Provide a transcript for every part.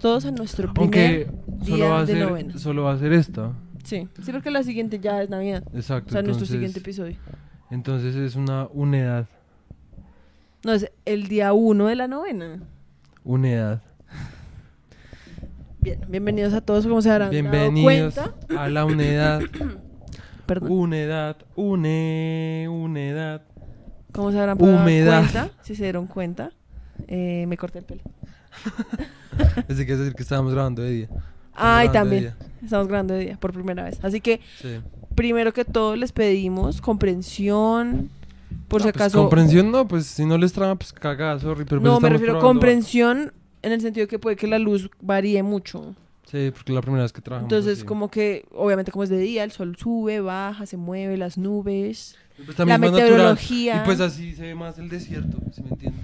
todos a nuestro Aunque primer solo día va, a de ser, novena. solo va a ser esta. Sí, sí, porque la siguiente ya es Navidad. Exacto. O sea, nuestro entonces, siguiente episodio. entonces es una unidad. No, es el día uno de la novena. Unidad. Bien, bienvenidos a todos, como se habrán Bienvenidos dado cuenta. a la unidad. Perdón. Unidad, une, unidad. Como se habrán dado cuenta, si se dieron cuenta, eh, me corté el pelo. Pensé que decir que estábamos grabando de día. Ay, también. día. Estamos grabando de día por primera vez. Así que, Sí. primero que todo, les pedimos comprensión. Por No, si pues, acaso. comprensión no, pues si no les trama, pues cagada, sorry. Pero pues no, me refiero a comprensión en el sentido que puede que la luz varíe mucho. Sí, porque la primera vez que trabajamos. Entonces, así. como que, obviamente, como es de día, el sol sube, baja, se mueve, las nubes. Pues, la natural. meteorología. Y pues así se ve más el desierto, si me entiendes.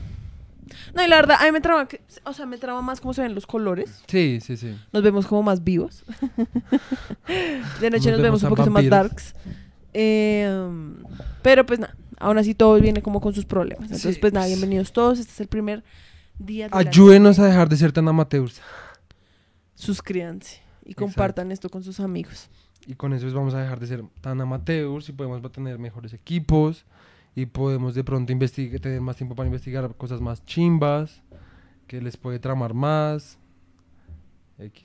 No, y la verdad, a mí me traba, que- o sea, me traba más cómo se ven los colores. Sí, sí, sí. Nos vemos como más vivos. de noche Nos nos, vemos vemos un poquito más darks. Eh, pero pues nada, aún así todo viene como con sus problemas. Entonces, Sí, pues nada, bienvenidos todos. Este es el primer día de Ayúdenos a dejar de ser tan amateurs. suscríbanse y Exacto. compartan esto con sus amigos. Y con eso pues, vamos a dejar de ser tan amateurs y podemos tener mejores equipos. Y podemos de pronto investigar, tener más tiempo para investigar cosas más chimbas. Que les puede tramar más. X.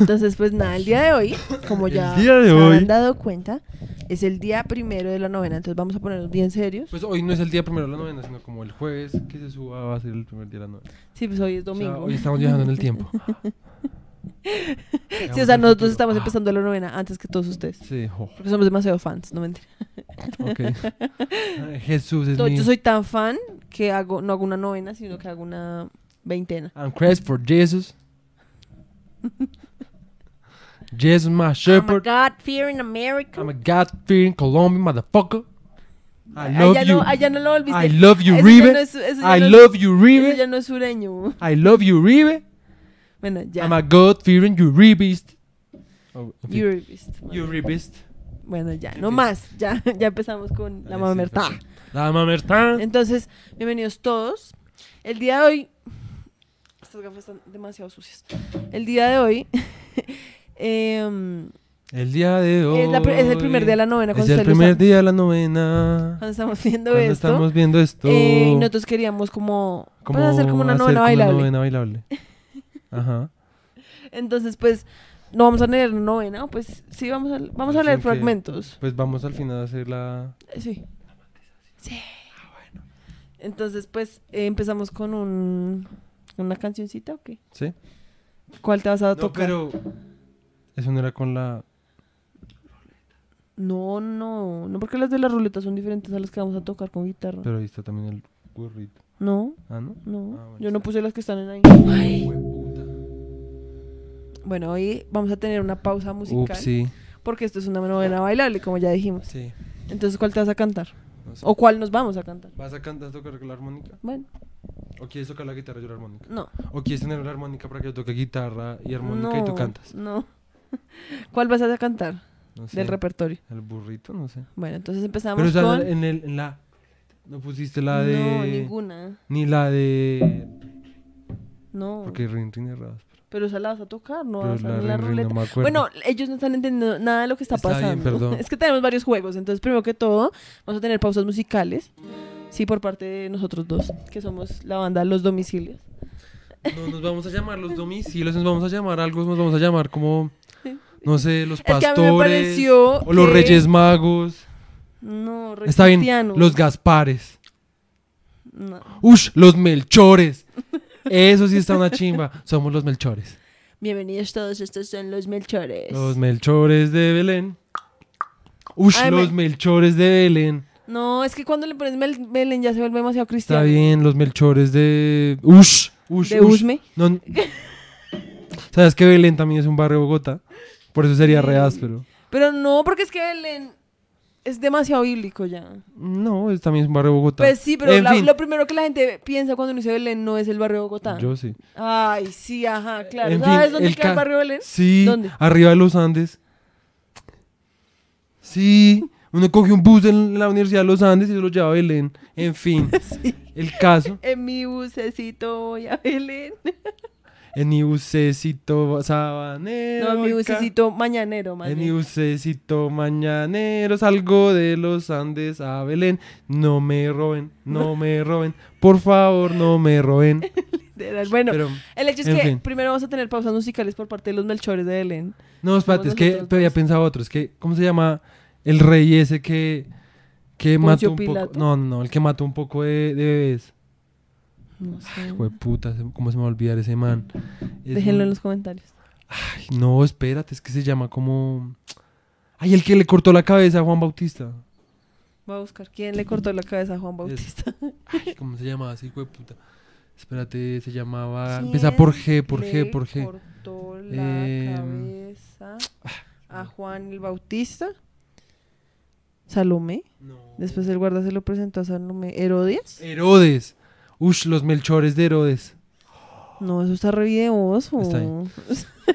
Entonces, pues nada, el día de hoy, como ya se habrán dado cuenta, es el día primero de la novena. Entonces vamos a ponernos bien serios. Pues hoy no es el día primero de la novena, sino como el jueves que se suba va a ser el primer día de la novena. Sí, pues hoy es O sea, domingo. hoy estamos viajando en el tiempo. sí, o sea, nosotros estamos empezando la novena antes que todos ustedes. Sí, Porque somos demasiado fans, no mentira. ok. Jesús es Yo, mi... yo soy tan fan que hago, no hago una novena, sino que hago una veintena. I'm Christ for Jesus. Jesus my I'm a shepherd. God fearing America. I'm a God-fearing Colombian motherfucker. I love allá you. No, allá no lo volviste. I love you, Ribe. no es- I no es- love you, ese Ribe. ya no es sureño. I love you, Ribe. Bueno, ya. I'm a God-fearing Uribist. Oh, en fin. Euribist, madre. Bueno, ya, no más. Ya, ya empezamos con la mamerta. La mamerta. Entonces, bienvenidos todos. El día de hoy. Estas gafas están demasiado sucias. El día de hoy. em, El día de hoy. es, la pri- es el primer día de la novena. Es el ustedes lo primer están- día de la novena. cuando estamos viendo Cuando esto. estamos viendo esto. eh, y nosotros queríamos como, pues, hacer como una hacer novena bailable. novena bailable. Ajá. Entonces, pues, no vamos a leer novena. Pues sí, vamos a, vamos a leer que- fragmentos. Pues vamos al final a hacer la. Eh, Sí. Sí. Entonces, pues, eh, empezamos con un, una cancioncita o qué? ¿Sí? ¿Cuál te vas a No, tocar? pero. Eso no era con la. No, no, no, porque las de la ruleta son diferentes a las que vamos a tocar con guitarra. Pero ahí está también el burrito. No, Ah, ¿no? no, Ah, bueno, yo no puse las que están en ahí. Hueputa. Bueno, hoy vamos a tener una pausa musical Ups, sí. porque esto es una novena bailable, como ya dijimos. Sí. Entonces, ¿cuál te vas a cantar? No sé. ¿O cuál nos vamos a cantar? ¿Vas a cantar, a tocar la armónica? Bueno, ¿O quieres tocar la guitarra y yo la armónica? no. ¿O quieres tener la armónica para que yo toque guitarra y armónica y tú cantas? No. ¿Cuál vas a cantar No sé. del repertorio? El burrito, no sé. Bueno, entonces empezamos Pero o sea, con... en, el, en la. No pusiste la de. No, ninguna. Ni la de. No. Porque Rin Rin es raspero. Pero esa la vas a tocar, no vas a la la no ruleta. Bueno, ellos no están entendiendo nada de lo que está, pasando. Es que tenemos varios juegos, entonces primero que todo vamos a tener pausas musicales. Sí, por parte de nosotros dos, que somos la banda Los Domicilios. No nos vamos a llamar los domicilios, nos vamos a llamar algo, nos vamos a llamar como. No sé, los Es que a pastores. mí me pareció o los que- Reyes Magos. No, re Está bien, los Gaspares. No. Ush, los Melchores. Eso sí está una chimba. Somos los Melchores. Bienvenidos todos, estos son los Melchores. Los Melchores de Belén. Ush, Ay, los me- Melchores de Belén. No, es que cuando le pones Mel Belén ya se vuelve demasiado Está cristiano. bien, los Melchores de. Ush, ush, De ush. Usme. No- ¿Sabes que Belén también es un barrio de Bogotá? Por eso sería re áspero. Pero no, porque es que Belén es demasiado bíblico ya. No, es también un barrio de Bogotá. Pues sí, pero En la- fin. lo primero que la gente piensa cuando dice Belén no es el barrio de Bogotá. Yo sí. Ay, sí, ajá, claro. En ¿Sabes fin, dónde el queda el barrio Belén? Sí, ¿Dónde? arriba de los Andes. Sí, uno coge un bus en la Universidad de los Andes y se lo lleva a Belén. En fin, el caso. En mi bucecito voy a Belén. En mi bucecito sabanero. No, en mi bucecito mañanero, En mi bucecito mañanero salgo de los Andes a Belén. No me roben, no me roben. Por favor, no me roben. Bueno, Pero, el hecho es que fin. primero vamos a tener pausas musicales por parte de los Melchores de Belén. no, espérate, es que te había pensado otro. Es que, ¿cómo se llama el rey ese que, que Poncio mató un Pilato. poco? No, no, el que mató un poco de, de bebés. No sé. Puta, ¿cómo se me va a olvidar ese man? Es Déjenlo en los comentarios. Ay, no, espérate, es que se llama como... Ay, el que le cortó la cabeza a Juan Bautista. Voy a buscar quién le cortó la cabeza a Juan Bautista. Ay, ¿cómo se llamaba ese hijo de puta? Espérate, se llamaba... Empieza por G, por G, por G. cortó la Em, cabeza a Juan el Bautista. Salomé. No. Después el guarda se lo presentó a Salomé. ¿Herodias? Herodes. Ush, los melchores de Herodes. No, eso está re videoso. Está bien.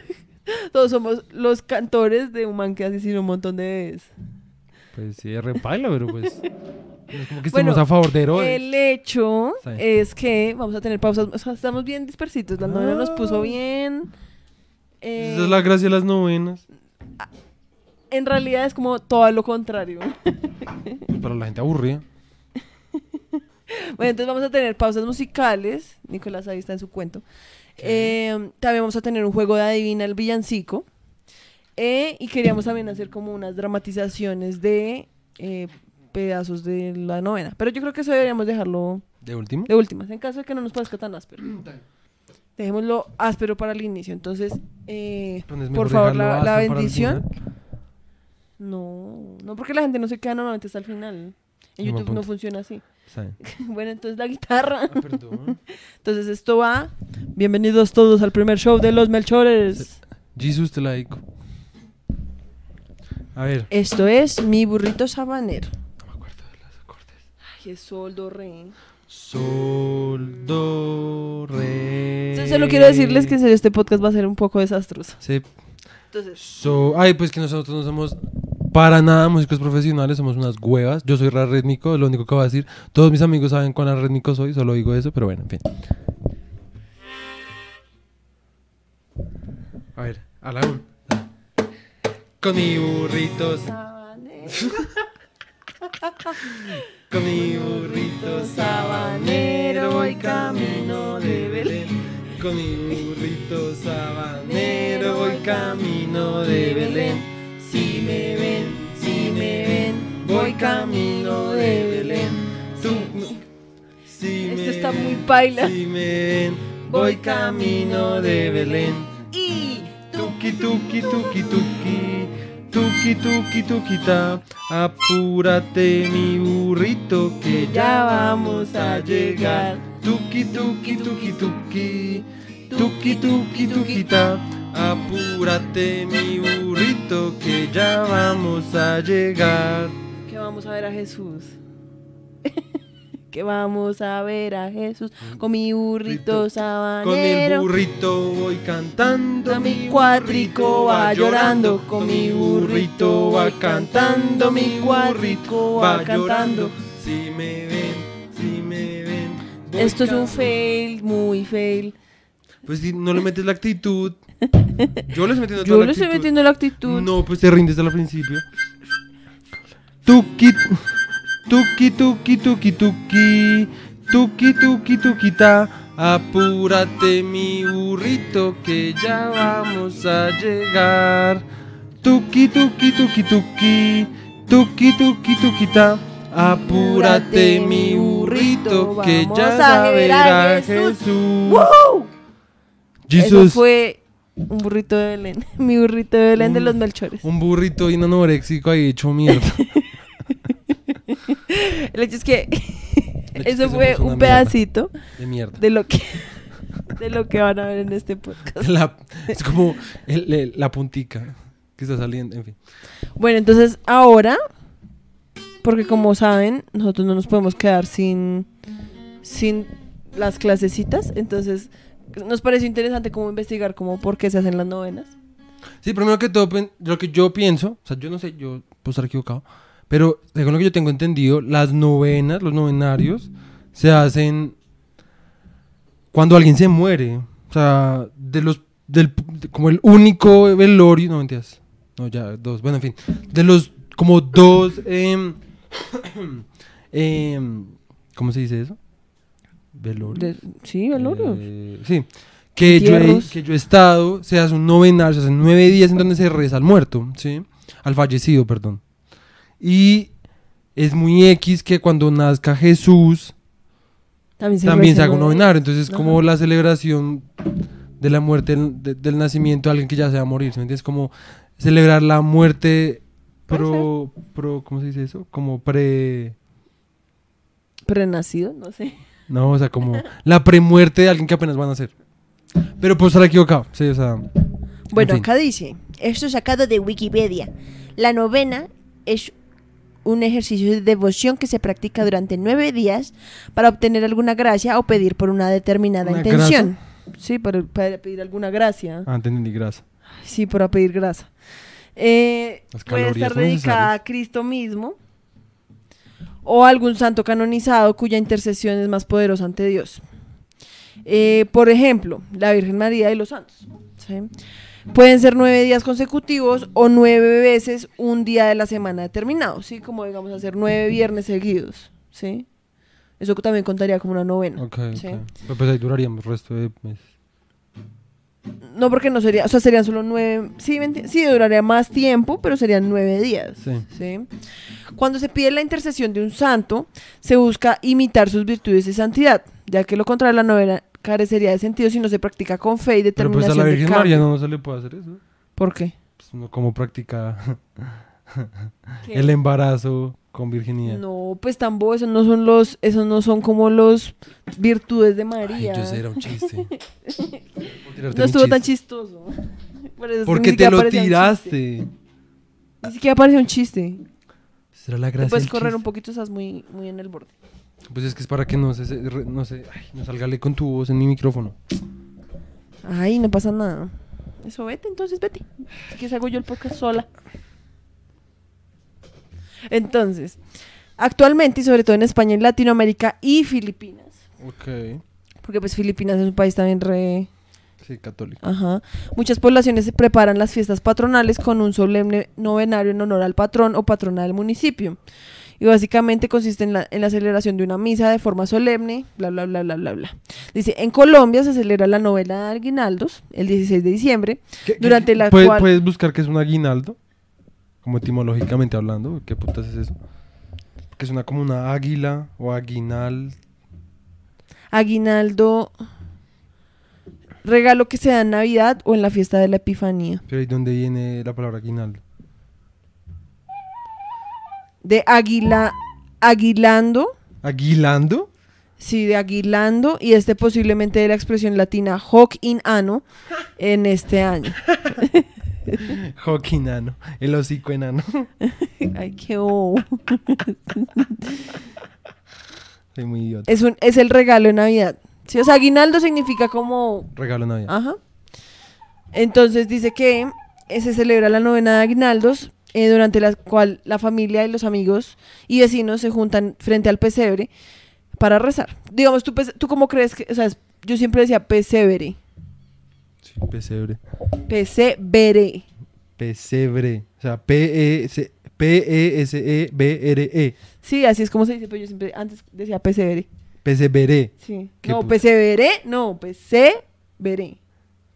Todos somos los cantores de un man que asesinó un montón de veces. Pues sí, es repaila, pero pues... es como que Bueno, estemos a favor de Herodes. El hecho es que vamos a tener pausas. O sea, estamos bien dispersitos. La novena nos puso Ah. bien. Eh, Esa es la gracia de las novenas. En realidad es como todo lo contrario. Para la gente aburrida. Bueno, entonces vamos a tener pausas musicales. Nicolás ahí está en su cuento. Eh, también vamos a tener un juego de adivina el villancico. Eh, y queríamos también hacer como unas dramatizaciones de eh, pedazos de la novena. Pero yo creo que eso deberíamos dejarlo ¿De último? de últimas, en caso de que no nos parezca tan áspero. Dejémoslo áspero para el inicio. Entonces, eh, por favor, la, la bendición. No, no porque la gente no se queda normalmente hasta el final. En YouTube no funciona así. Bueno, entonces la guitarra. Ah, perdón. Entonces esto va. Bienvenidos todos al primer show de los Melchores. Jesus te la dedico. A ver. Esto es mi burrito sabanero. No me acuerdo de los acordes. Ay, es sol, do, re. Sol, do, re. Entonces, Solo quiero decirles que en serio este podcast va a ser un poco desastroso. Sí. Entonces, So, ay, pues que nosotros no somos para nada músicos profesionales, somos unas huevas. Yo soy rítmico, es lo único que voy a decir. Todos mis amigos saben cuán rítmico soy, solo digo eso, pero bueno, en fin. A ver, a la un. Con mi burrito, sabanero, con mi burrito sabanero, voy camino de Belén. Con mi burrito sabanero voy camino de Belén. Camino de Belén. Tú, si Esto me está muy paila. Si me ven, voy camino de Belén. Y Tuki, tuki, tuki, tuki. Tuki, tuki, tuquita. Apúrate, mi burrito, que ya vamos a llegar. Tuki, tuki, tuki, tuki. Tuki, tuki, tuquita. Apúrate, mi burrito, que ya vamos a llegar. Vamos a ver a Jesús. que vamos a ver a Jesús con mi burrito Con el sabanero. burrito voy cantando, mi cuatrico va llorando, con mi burrito va cantando, mi cuatrico va cantando. Si me ven, si me ven. Esto es un fail, muy fail. Pues si no le metes la actitud. Yo le estoy metiendo Yo la le estoy actitud. metiendo la actitud. No, pues te rindes al principio. Tuki, tuki, tuki, tuki, tuki, tuki, tuki, tuquita. Apúrate, mi burrito, que ya vamos a llegar. Tuki, tuki, tuki, tuki, tuki, tuki, tuquita. Apúrate, mi burrito, que ya a a ver ver a a Jesús. Fue un burrito de Belén. Mi burrito de Belén de los Melchores. Un burrito anoréxico ahí hecho mierda. El hecho es que eso que fue un mierda. pedacito De mierda. de lo que de lo que van a ver en este podcast. La- es como el- el- la puntica que está saliendo, en fin. Bueno, entonces ahora porque como saben, nosotros no nos podemos quedar sin, sin las clasecitas, entonces nos pareció interesante como investigar como por qué se hacen las novenas. Sí, primero que todo, lo que yo pienso, o sea, yo no sé, yo puedo estar equivocado, pero según lo que yo tengo entendido, las novenas, los novenarios, se hacen cuando alguien se muere. O sea, de los, del, de- como el único velorio, no mentiras, no, ya, dos, bueno, en fin, de los, como dos, em, ¿cómo se dice eso? Velorio. De- sí, velorios. Eh, sí. Que yo, he, que yo he estado, se hace un novenario, se hacen nueve días en donde se reza al muerto, ¿sí? Al fallecido, perdón. Y es muy X que cuando nazca Jesús también se, también se haga un novenario. Entonces es como Ajá. la celebración de la muerte, del, de- del nacimiento de alguien que ya se va a morir, ¿sí ¿me entiendes? Como celebrar la muerte pro, pro, ¿cómo se dice eso? Como pre... Prenacido, no sé. No, o sea, como la premuerte de alguien que apenas van a nacer. Pero puedo estar equivocado, sí, o sea... Bueno, fin. acá dice, esto sacado de Wikipedia. La novena es un ejercicio de devoción que se practica durante nueve días para obtener alguna gracia o pedir por una determinada ¿Una intención. Sí, para, para pedir alguna gracia. Ah, entendí, grasa. Sí, para pedir grasa. Eh, puede estar dedicada a Cristo mismo o a algún santo canonizado cuya intercesión es más poderosa ante Dios. Eh, por ejemplo, la Virgen María y los santos. ¿sí? Pueden ser nueve días consecutivos o nueve veces un día de la semana determinado, ¿sí? Como digamos hacer nueve viernes seguidos, ¿sí? Eso también contaría como una novena. Ok, ¿sí? Pero pues ahí duraríamos el resto de meses. No, porque no sería, o sea, serían solo nueve, sí, ¿me enti- sí, duraría más tiempo, pero serían nueve días. Sí. ¿sí? Cuando se pide la intercesión de un santo, se busca imitar sus virtudes y santidad, ya que lo contrario la novena carecería de sentido si no se practica con fe y Pero pues a determinación la Virgen. María no se le puede hacer eso. ¿Por qué? Pues uno como practica el embarazo con virginidad. No, pues tampoco, esos no son los, esos no son como los virtudes de Ay, María. yo sé, era un chiste. no estuvo tan chistoso. Por eso es que ¿Por ni qué te lo chiste. tiraste? Ni siquiera parecía un chiste. Será la Te gracia puedes del correr chiste. un poquito, estás muy, muy en el borde. Pues es que es para que no se, no se, ay, no salgale con tu voz en mi micrófono. Ay, no pasa nada. Eso vete, entonces vete. Si quieres hago yo el podcast sola. Entonces, actualmente y sobre todo en España, en Latinoamérica y Filipinas, Ok. porque pues Filipinas es un país también re... Sí, católico. Ajá. Muchas poblaciones se preparan las fiestas patronales con un solemne novenario en honor al patrón o patrona del municipio. Y básicamente consiste en la, en la celebración de una misa de forma solemne, bla, bla, bla, bla, bla, bla. Dice, en Colombia se celebra la novena de Aguinaldos el 16 de diciembre, ¿Qué- qué- durante la ¿Puedes, cual- puedes buscar qué es un aguinaldo? Como etimológicamente hablando. ¿Qué putas es eso? Que suena como una águila o aguinal. Aguinaldo, regalo que se da en Navidad o en la fiesta de la Epifanía. Pero ¿y dónde viene la palabra aguinaldo? De Aguila, Aguilando, ¿Aguilando? sí, de Aguilando, y este posiblemente de la expresión latina hoc in anno en este año. Hockey enano. El hocico enano. Ay, qué bobo. Soy muy idiota. Es, un, es el regalo de Navidad. Sí, o sea, aguinaldo significa como... Regalo de Navidad. Ajá. Entonces dice que eh, se celebra la novena de aguinaldos, eh, durante la cual la familia y los amigos y vecinos se juntan frente al pesebre para rezar. Digamos, ¿tú, ¿tú cómo crees que...? O sea, yo siempre decía pesebre. Sí, pesebre. Pesebre. Pesebre. O sea, P-E-S- P-E-S-E-B-R-E. Sí, así es como se dice, pero yo siempre antes decía pesebre. Pesebre. Sí. No, pesebre, no, pesebre.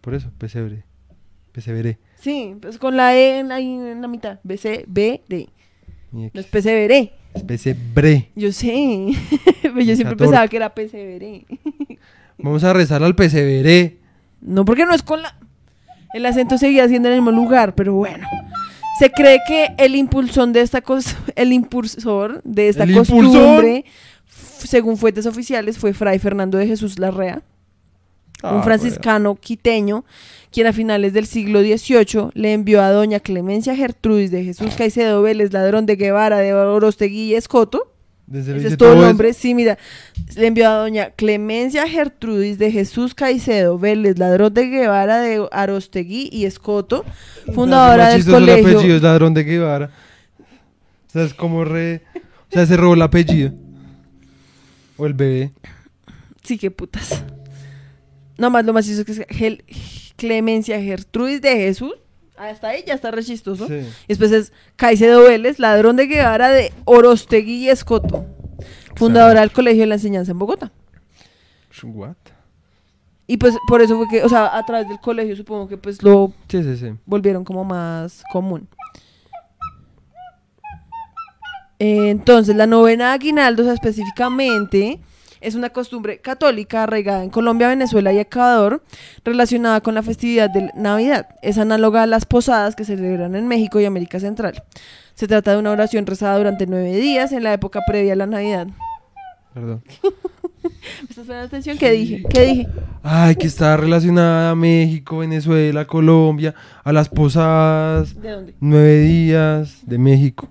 Por eso, pesebre. Pesebre. Sí, pues con la E en, ahí en la mitad. B-C-B-D. No es pesebre. Es Pesebre. Yo sé. pero yo siempre pensaba que era pesebre. Vamos a rezar al pesebre. No, porque no es con la... El acento seguía siendo en el mismo lugar, pero bueno. Se cree que el impulsor de esta cos- el impulsor de esta ¿El costumbre, según fuentes oficiales, fue Fray Fernando de Jesús Larrea. Ah, un franciscano quiteño, quien a finales del siglo XVIII le envió a doña Clemencia Gertrudis de Jesús Caicedo Vélez, ladrón de Guevara, de Orostegui y Escoto. Ese es todo el eso. nombre. Sí, mira, le envió a doña Clemencia Gertrudis de Jesús Caicedo Vélez, ladrón de Guevara, de Arostegui y Escoto, fundadora del colegio. apellido es ladrón de Guevara. O sea, es como re. O sea, se robó el apellido. O el bebé. Sí, qué putas. No más lo más chistoso que es Gel- Clemencia Gertrudis de Jesús. Hasta ahí ya está re chistoso. Sí. Y después es Caicedo Vélez, ladrón de Guevara de Orostegui y Escoto, fundadora del Colegio de la Enseñanza en Bogotá. What? Y pues por eso fue que, o sea, a través del colegio supongo que pues lo Sí, sí, sí. volvieron como más común. Eh, Entonces, la novena de aguinaldos específicamente es una costumbre católica arraigada en Colombia, Venezuela y Ecuador relacionada con la festividad de Navidad. Es análoga a las posadas que se celebran en México y América Central. Se trata de una oración rezada durante nueve días en la época previa a la Navidad. Perdón. ¿Me estás poniendo atención? ¿Qué dije? ¿Qué dije? Ay, que está relacionada a México, Venezuela, Colombia, a las posadas, ¿De dónde? nueve días de México.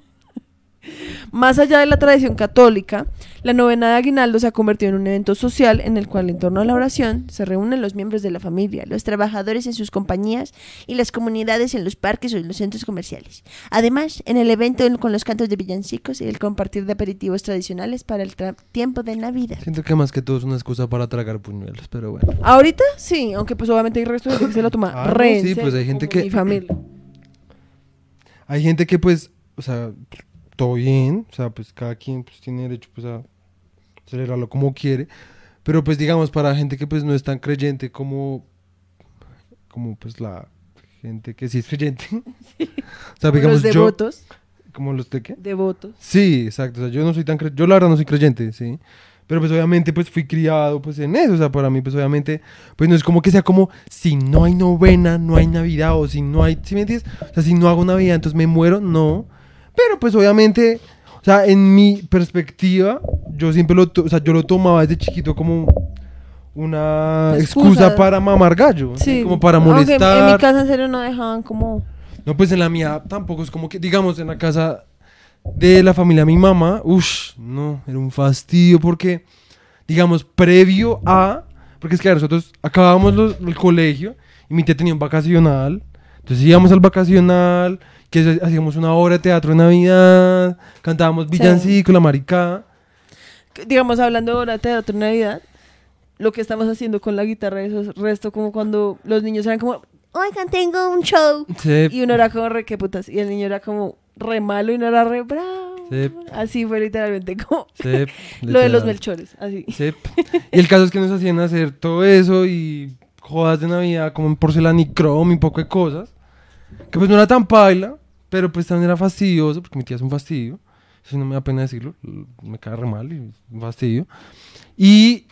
Más allá de la tradición católica, la novena de Aguinaldo se ha convertido en un evento social en el cual en torno a la oración se reúnen los miembros de la familia, los trabajadores en sus compañías y las comunidades en los parques o en los centros comerciales. Además, en el evento con los cantos de villancicos y el compartir de aperitivos tradicionales para el tiempo de Navidad. Siento que más que todo es una excusa para tragar puñuelos, pero bueno. Ahorita sí, aunque pues obviamente hay resto de gente que se lo toma Ah, re sí, pues hay gente que- mi familia. Hay gente que pues, o sea, todo bien, o sea, pues cada quien pues tiene derecho pues a celebrarlo como quiere, pero pues digamos para gente que pues no es tan creyente como como pues la gente que sí es creyente. o sea, Como digamos los yo devotos, como los de qué? devotos. Sí, exacto, o sea, yo no soy tan cre- yo la verdad no soy creyente, sí. Pero pues obviamente pues fui criado pues en eso, o sea, para mí pues obviamente pues no es como que sea como si no hay novena, no hay Navidad o si no hay, ¿sí me entiendes? O sea, si no hago Navidad entonces me muero, no. Pero pues obviamente, o sea, en mi perspectiva, yo siempre lo, to- o sea, yo lo tomaba desde chiquito como una excusa, Excusa. para mamar gallo, ¿sí? Sí, como para aunque molestar. En mi casa en serio no dejaban como... No, pues en la mía tampoco es como que, digamos, en la casa de la familia de mi mamá, uff, no, era un fastidio porque, digamos, previo a, porque es que nosotros acabábamos los- el colegio y mi tía tenía un vacacional, entonces íbamos al vacacional, que hacíamos una obra de teatro de Navidad, cantábamos Sí. villancico, la maricada. que, digamos, hablando ahora de teatro Navidad, lo que estamos haciendo con la guitarra, eso es resto como cuando los niños eran como, oigan, tengo un show. Sí, Y uno era como re que putas, y el niño era como re malo y no era re bravo. Sí. Así fue literalmente como sí, lo de los melchores, así. Sí. Y el caso es que nos hacían hacer todo eso y jodas de Navidad como en porcelanicrom y un poco de cosas. Que pues no era tan paila, pero pues también era fastidioso, porque mi tía es un fastidio. Eso no me da pena decirlo, me cae re mal y un fastidio. Y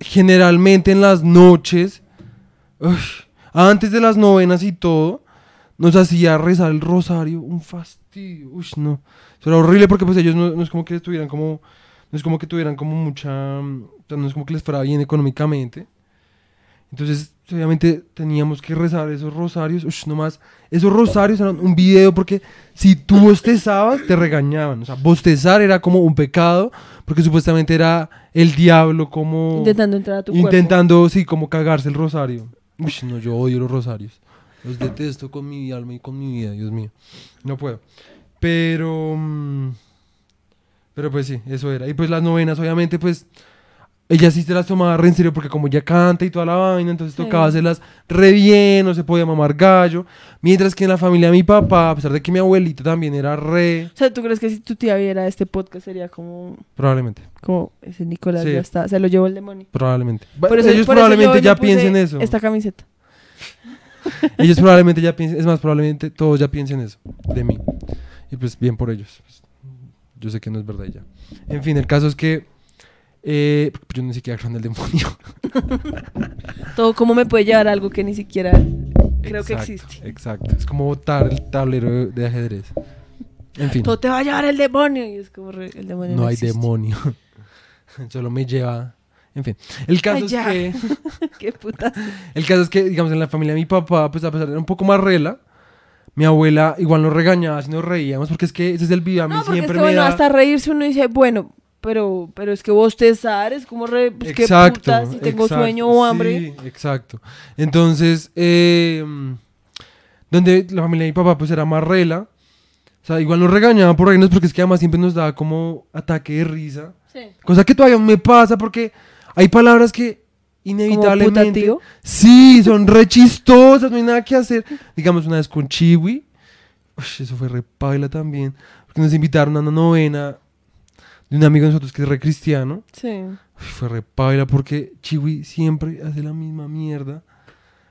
generalmente en las noches, antes de las novenas y todo, nos hacía rezar el rosario, un fastidio, uff, no. Eso era horrible porque pues ellos no, no es como que estuvieran como, no es como que tuvieran como mucha, mm, no es como que les fuera bien económicamente. Entonces, obviamente teníamos que rezar esos rosarios, uff, nomás, esos rosarios eran un video porque si tú bostezabas te regañaban, o sea, bostezar era como un pecado porque supuestamente era el diablo como Intentando entrar a tu cuerpo. intentando, sí, como cagarse el rosario. Uy, no, yo odio los rosarios. Los detesto con mi alma y con mi vida, Dios mío. No puedo. Pero. mm, Pero pues sí, eso era. Y pues las novenas, obviamente, pues. Ella sí se las tomaba re en serio porque como ella canta y toda la vaina, entonces Sí. tocaba hacerlas re bien, no se podía mamar gallo. Mientras que en la familia de mi papá, a pesar de que mi abuelita también era re... O sea, ¿tú crees que si tu tía viera este podcast sería como, Probablemente, como ese Nicolás Sí. ya está, se lo llevó el demonio? probablemente. Por eso- Ellos por eso probablemente yo ya piensen eso. Esta camiseta. Ellos probablemente ya piensen, es más, probablemente todos ya piensen eso de mí. Y pues bien por ellos. Pues, yo sé que no es verdad ya. En fin, el caso es que eh, yo ni siquiera creo en el demonio. Todo, ¿cómo me puede llevar a algo que ni siquiera creo que existe? Exacto. Es como botar el tablero de, ajedrez. En fin, Todo te va a llevar el demonio. Y es como re- el demonio. no hay existe. demonio. Solo me lleva En fin, el caso Ay, es ya. que... Qué puta. El caso es que, digamos, en la familia de mi papá, pues a pesar de ser un poco más rela, mi abuela igual nos regañaba si nos reíamos, porque es que ese es el video, a mí No, porque es siempre que, me bueno, da... hasta reírse uno dice, bueno, pero, pero es que bostezar es como re, pues qué puta, si tengo exacto, sueño o hambre. Sí, exacto. Entonces, eh, donde la familia de mi papá pues era más rela, o sea, igual nos regañaban por reírnos porque es que además siempre nos daba como ataque de risa. Sí. Cosa que todavía me pasa porque hay palabras que inevitablemente... putativo? Sí, son re chistosas, no hay nada que hacer. Digamos una vez con Chiwi, eso fue re paila también, porque nos invitaron a una novena de un amigo de nosotros que es re cristiano. Sí. Uy, fue re paila porque Chiwi siempre hace la misma mierda.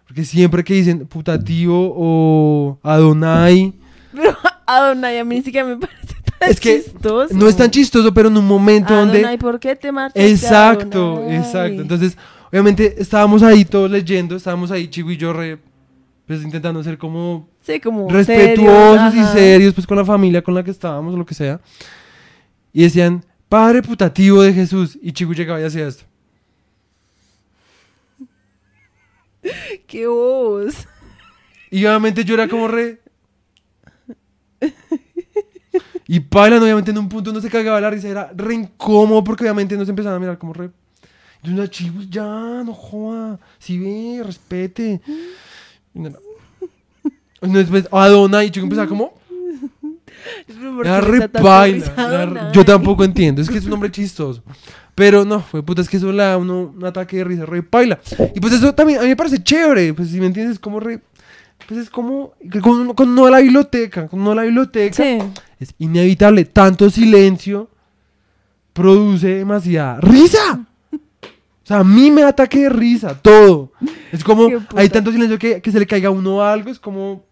Porque siempre que dicen putativo o Adonai, Pero Adonai a mí ni siquiera me parece tan Es que chistoso. no es tan chistoso, pero en un momento donde... Adonai, ¿por qué te marchaste? Exacto, Adonai? exacto. Entonces, obviamente estábamos ahí todos leyendo, estábamos ahí Chiwi y yo re, pues intentando ser como sí, como respetuosos serios, y serios pues con la familia con la que estábamos o lo que sea. Y decían, Padre putativo de Jesús. Y Chiwi llegaba y hacía esto. Qué voz. Y obviamente yo era como re... Y Pailan obviamente en un punto no se cagaba la risa, era re incómodo porque obviamente nos empezaban a mirar como re... Yo una Chiwi, ya, no joda, si ve, respete. Y no, no. No, después, Adona y Chiwi empezaba como... ¿Por qué Era le re da tanta paila, risa era Adonai? re- Yo tampoco entiendo. Es que es un nombre chistoso. Pero no, fue puta, es que eso le da a uno un ataque de risa, re paila. Y pues eso también a mí me parece chévere. Pues si me entiendes, es como re. Pues es como. Con, con uno a la biblioteca. Con uno a la biblioteca. Sí. Es inevitable. Tanto silencio produce demasiada risa. O sea, a mí me da ataque de risa, todo. Es como, hay tanto silencio que, que se le caiga a uno algo, es como...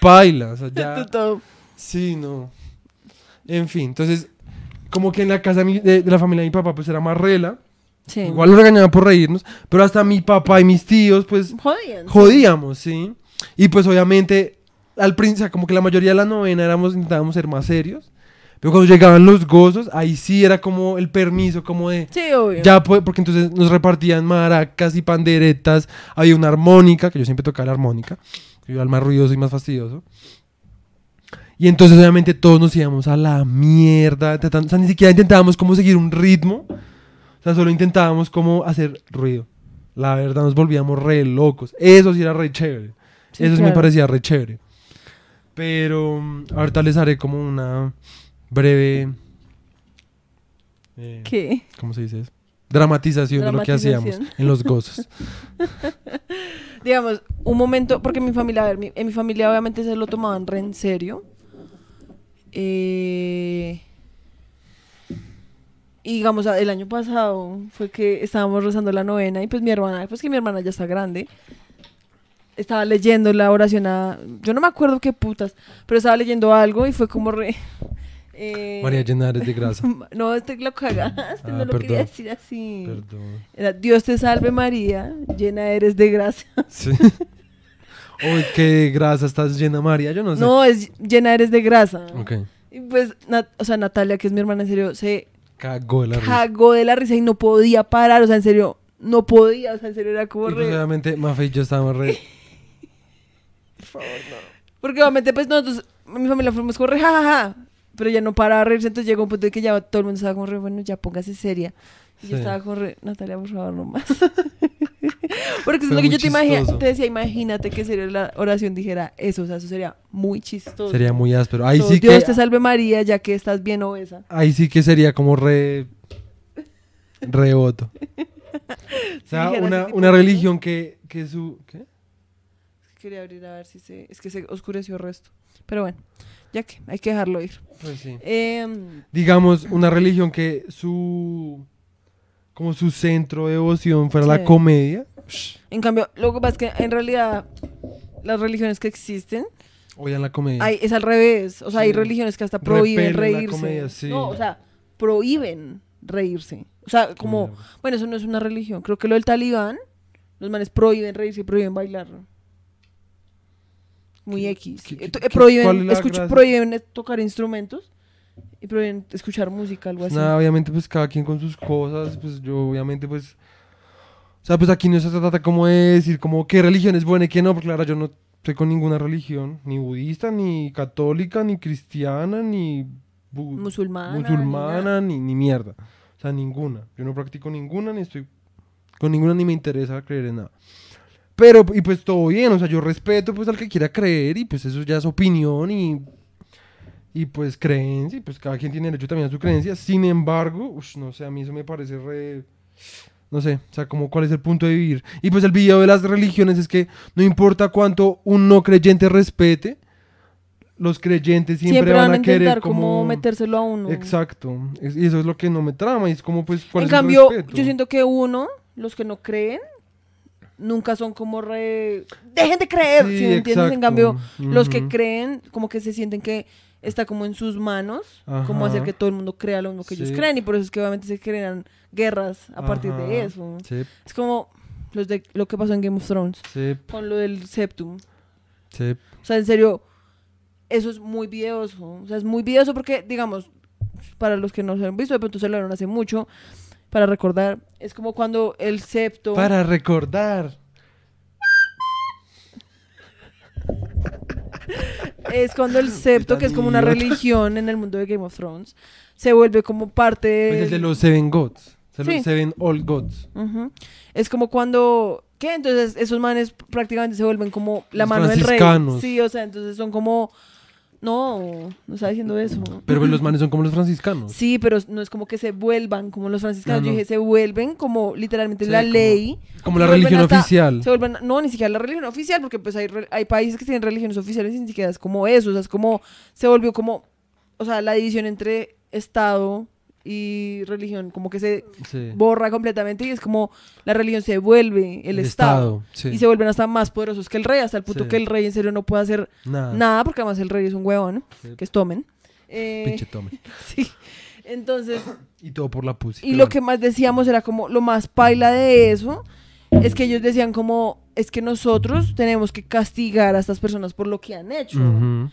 Paila, o sea, ya... Sí, no. En fin, entonces, como que en la casa de, mi- de- la familia de mi papá, pues era más rela. Sí. Igual lo regañaban por reírnos, pero hasta mi papá y mis tíos, pues, Jodían. jodíamos, ¿sí? Y pues obviamente, al principio, como que la mayoría de la novena éramos, intentábamos ser más serios. Pero cuando llegaban los gozos, ahí sí era como el permiso, como de... Sí, obvio. Ya, pues, porque entonces nos repartían maracas y panderetas. Había una armónica, que yo siempre tocaba la armónica. Yo era el más ruidoso y más fastidioso. Y entonces, obviamente, todos nos íbamos a la mierda. tratando- o sea, ni siquiera intentábamos como seguir un ritmo. O sea, solo intentábamos como hacer ruido. La verdad, nos volvíamos re locos. Eso sí era re chévere. Sí, Eso sí me claro. parecía re chévere. Pero mm, ahorita les haré como una breve... eh, ¿Qué? ¿Cómo se dice eso? Dramatización, de lo que hacíamos Dramatización. en los gozos. Digamos, un momento, porque mi familia, a ver, mi- en mi familia obviamente se lo tomaban re en serio. Eh, y digamos, el año pasado fue que estábamos rezando la novena y pues mi hermana, pues que mi hermana ya está grande, estaba leyendo la oración a... Yo no me acuerdo qué putas, pero estaba leyendo algo y fue como re... eh, María Llenares de grasa. No, este lo cagaste, Ah, no lo quería decir así. Perdón. Era, Dios te salve María, llena eres de gracia. Sí. Uy, qué grasa estás llena, María. Yo no sé. No, es llena eres de grasa. Ok. Y pues, Nat- o sea, Natalia, que es mi hermana, en serio, se Cagó la risa. cagó de la risa y no podía parar. O sea, en serio, no podía. O sea, en serio, era como Y pues, re- obviamente, Mafe y yo estábamos re. Porque obviamente, pues nosotros, mi familia fuimos como re jajaja. Pero ya no paraba de reírse. Entonces llegó un punto en que ya todo el mundo estaba como re, bueno, ya póngase seria. Y yo estaba como re, Natalia, por favor, no más. Porque es lo que yo te imagino. Te decía, imagínate que serio la oración dijera eso. O sea, eso sería muy chistoso. Sería muy áspero. Ahí So, sí Dios que. te salve María, ya que estás bien obesa. Ahí sí que sería como re. Reboto. O sea, una, una de religión que, que su. ¿Qué? Quería abrir a ver si se... Es que se oscureció el resto. Pero bueno, ya que hay que dejarlo ir. Pues sí. Em, digamos, una religión que su como su centro de devoción fuera Sí. la comedia. en cambio, lo que pasa es que en realidad las religiones que existen Oigan la comedia. hay, es al revés. O sea, hay religiones que hasta prohíben Repelen reírse. comedia, sí. No, o sea, prohíben reírse. O sea, como... Bueno, eso no es una religión. Creo que lo del talibán, los manes prohíben reírse y prohíben bailar. Muy ¿Qué- X. qué- Eh, qué- eh, es prohíben, prohíben tocar instrumentos y prohíben escuchar música, algo así. Nada, obviamente, pues cada quien con sus cosas, pues yo obviamente, pues... O sea, pues aquí no se trata como de decir como qué religión es buena y qué no, porque claro, yo no estoy con ninguna religión, ni budista, ni católica, ni cristiana, ni Musulmana. musulmana, ni, ni mierda. O sea, ninguna. Yo no practico ninguna, ni estoy con ninguna, ni me interesa creer en nada. Pero, y pues todo bien, o sea, yo respeto pues al que quiera creer y pues eso ya es opinión y, y pues creencia, y pues cada quien tiene derecho también a su creencia. Sin embargo, ush, no sé, a mí eso me parece re... No sé, o sea, como cuál es el punto de vivir. Y pues el video de las religiones es que no importa cuánto un no creyente respete, los creyentes siempre, Siempre, van, van a querer como... como metérselo a uno. Exacto. Y eso es lo que no me trama. Y es como, pues, ¿cuál En es el cambio, respeto? yo siento que uno, los que no creen, nunca son como re... Dejen de creer, Sí, ¿sí me entiendes? En cambio, los que creen, como que se sienten que está como en sus manos, como hacer que todo el mundo crea lo mismo que ellos creen, y por eso es que obviamente se crean guerras a partir de eso. Sí, Es como los de, lo que pasó en Game of Thrones, sí, con lo del Septum. sí. O sea, en serio, eso es muy videoso. O sea, es muy videoso porque, digamos, para los que no se han visto, de pronto se lo vieron hace mucho, para recordar, es como cuando el septo... Para recordar. Es cuando el septo, que es como una idiota. religión en el mundo de Game of Thrones, se vuelve como parte de... Pues el de los Seven Gods. Se los. Seven All Gods. Es como cuando... ¿Qué? Entonces esos manes prácticamente se vuelven como la Los mano del rey. Sí, o sea, entonces son como... No, no está diciendo eso. Pero pues los manes son como los franciscanos. Sí, pero no es como que se vuelvan como los franciscanos. Yo no. dije, se vuelven como literalmente Sí, la como- ley. Como la religión hasta- oficial. Se vuelven, no, ni siquiera la religión oficial, porque pues hay, hay países que tienen religiones oficiales y ni siquiera es como eso. O sea, es como, se volvió como, o sea, la división entre Estado y religión, como que se Sí. borra completamente y es como la religión se vuelve el, Estado. sí. Y se vuelven hasta más poderosos que el rey, hasta el punto Sí. que el rey en serio no puede hacer Nada. nada, porque además el rey es un huevón, que es tomen. Eh, Pinche tome. sí. Entonces, Y todo por la pussy. y lo que más decíamos era como lo más paila de eso es que ellos decían como es que nosotros tenemos que castigar a estas personas por lo que han hecho. Ujú.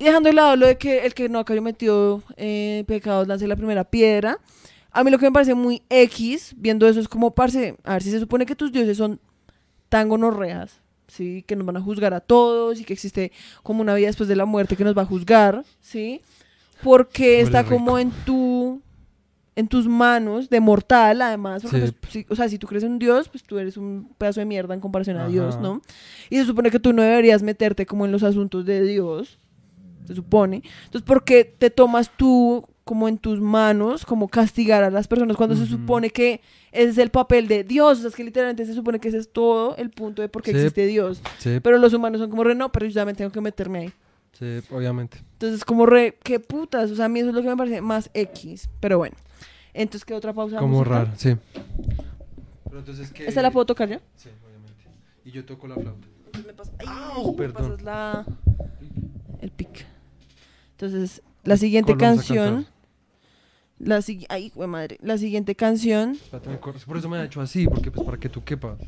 Y dejando de lado lo de que el que no cayó metido en pecados lance la primera piedra. A mí lo que me parece muy X, viendo eso, es como, parce, a ver si se supone que tus dioses son tan gonorreas, ¿sí? Que nos van a juzgar a todos y que existe como una vida después de la muerte que nos va a juzgar, ¿sí? Porque Huele está rico. como en tu en tus manos de mortal, además, porque, Sí. pues, o sea, si tú crees en un dios, pues tú eres un pedazo de mierda en comparación a Ajá. Dios, ¿no? Y se supone que tú no deberías meterte como en los asuntos de Dios, se supone. Entonces, ¿por qué te tomas tú como en tus manos, como castigar a las personas cuando se supone que ese es el papel de Dios? O sea, es que literalmente se supone que ese es todo el punto de por qué Sí. existe Dios. Sí, Pero los humanos son como re, no, pero yo también tengo que meterme ahí. sí, obviamente. Entonces, como re, qué putas. O sea, a mí eso es lo que me parece más X. Pero bueno. Entonces, ¿qué otra pausa? Como raro, sí. Pero entonces que... ¿Esta la puedo tocar yo? Sí, obviamente. Y yo toco la flauta. Entonces me pasas, ay, Au, me perdón. pasas la, el pic. Entonces, la siguiente ¿Cuál vamos a canción. La sigui- ay, güey madre. La siguiente canción. Por eso me ha hecho así, porque pues para que tú quepas.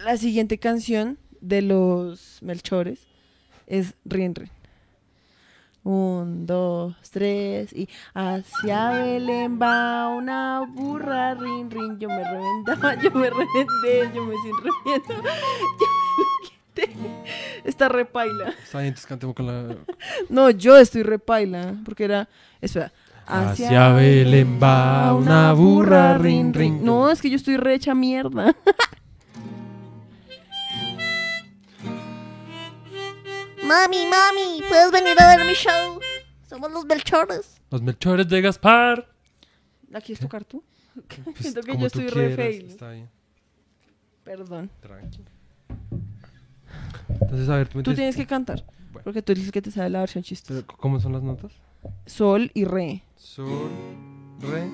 La siguiente canción de los Melchores es Rien Rien. Un, dos, tres y hacia Belén va una burra, rin, rin. Yo me reventaba, yo me reventé, yo me sin reviento, yo me quité. Está repaila. Está bien, entonces cantemos con la... No, yo estoy repaila, porque era. Espera. Hacia Belén va una burra, rin, rin. No, es que yo estoy re hecha mierda. Mami, mami, ¿puedes venir a ver mi show? Somos los Belchores. Los melchores de Gaspar. ¿La quieres tocar tú? Pues, Siento que yo estoy re quieras, fail. Está bien, Perdón. Entonces, a ver, tú, Tú tienes que cantar. Bueno. Porque tú eres el que te sabe la versión chistosa. ¿Cómo son las notas? Sol y re. Sol, re.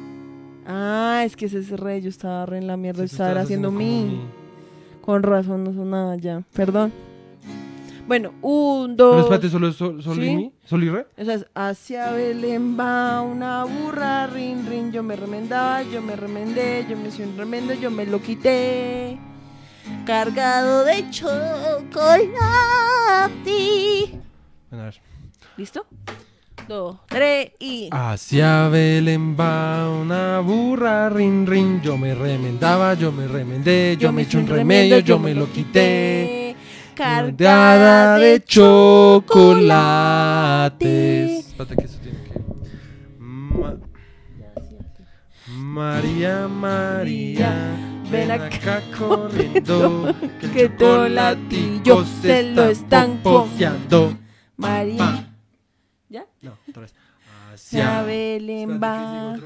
Ah, es que ese es re. Yo estaba re en la mierda. Sí, yo estaba haciendo como mi. Con razón, no sonaba ya. Perdón. Bueno, un, dos. Pero espérate, solo es sol, sol ¿Sí? y mi. Sol y re. O sea, es, hacia Belén va una burra, rin, rin, yo me remendaba, yo me remendé, yo me hice un remendo, yo me lo quité. Cargado de chocolate. Bueno, a ver. ¿Listo? dos, tres y... Hacia Belén va una burra, rin, rin. Yo me remendaba, yo me remendé, yo me eché un remedio, yo me lo quité. Cargada de chocolates. Espérate que eso tiene que. Ma- María, María, ven acá corriendo. que chocolatillo se lo están poposeando. María. ¿Ya? No, otra vez. Hacia. Belén va.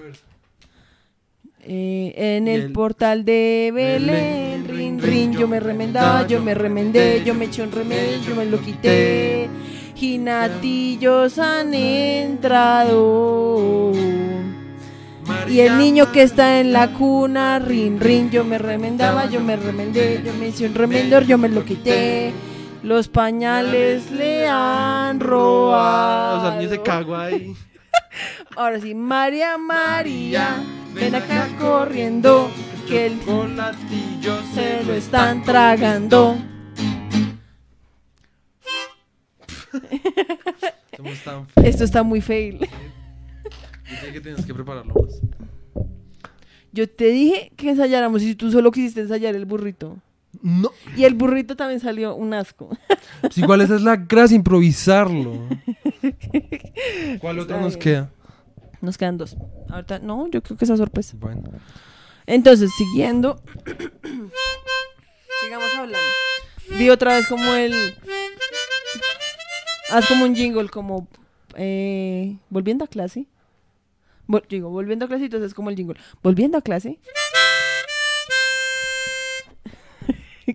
Eh, en el- portal de Belén, rin, rin, yo me remendaba, yo me remendé, yo me eché un remedio, yo me lo quité. Ginatillos han entrado. Y el niño que está en la cuna, rin, rin, yo me remendaba, yo me remendé, yo me hice un remendor, yo me lo quité. Los pañales le han robado. O sea, el niño se cagó ahí. Ahora sí, María, María, ven acá corriendo, que el chocolatillo se lo están tragando. Esto está muy fail. Dije que tienes que prepararlo más. Yo te dije que ensayáramos y tú solo quisiste ensayar el burrito. No. Y el burrito también salió un asco. Pues igual esa es la gracia, improvisarlo. ¿Cuál otro nos queda? Nos quedan dos. Ahorita, no, yo creo que esa sorpresa. Bueno. Entonces, siguiendo. Sigamos hablando. Vi otra vez como el. Haz como un jingle, como. eh, volviendo a clase. Vol- digo, volviendo a clase, entonces es como el jingle. Volviendo a clase.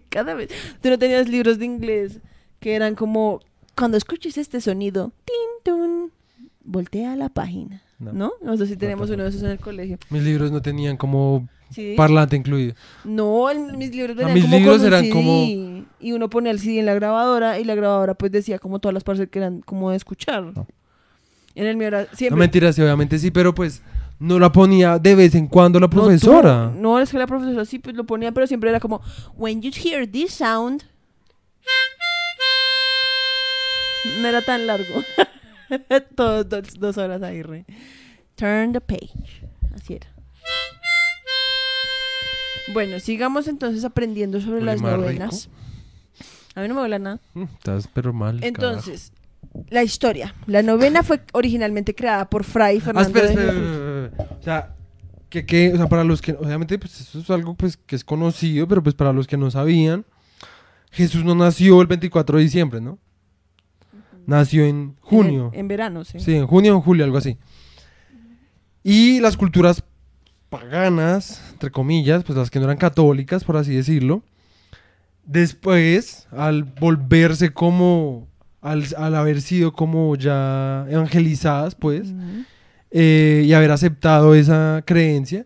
Cada vez. Tú no tenías libros de inglés que eran como. Cuando escuches este sonido, tin, tun, voltea la página. No. ¿No? Nosotros sí tampoco. uno de esos en el colegio. Mis libros no tenían como Sí. parlante incluido. No, mis libros Ah, venían mis como libros con un eran CD, como- Y uno ponía el CD en la grabadora y la grabadora pues decía como todas las partes que eran como de escuchar. No. En el mío era No siempre... mentiras, sí, obviamente sí, pero pues no la ponía de vez en cuando la No, tú- profesora. No, es que la profesora sí pues lo ponía, pero siempre era como... When you hear this sound... No era tan largo. Todos dos, dos horas ahí, re. Turn the page. Así era. Bueno, sigamos entonces aprendiendo sobre las más novenas. A mí no me huele a nada. Mm, Estás pero mal. Entonces, la historia. La novena fue originalmente creada por Fray. Ah, Fernando espera, de espera. O sea, que, que, o sea, para los que, obviamente, pues eso es algo pues que es conocido, pero pues para los que no sabían, Jesús no nació el 24 de diciembre, ¿no? Nació en junio. En, en verano, sí. Sí, en junio o en julio, algo así. Y las culturas paganas, entre comillas, pues las que no eran católicas, por así decirlo, después, al volverse como, al, al haber sido como ya evangelizadas, pues, eh, y haber aceptado esa creencia,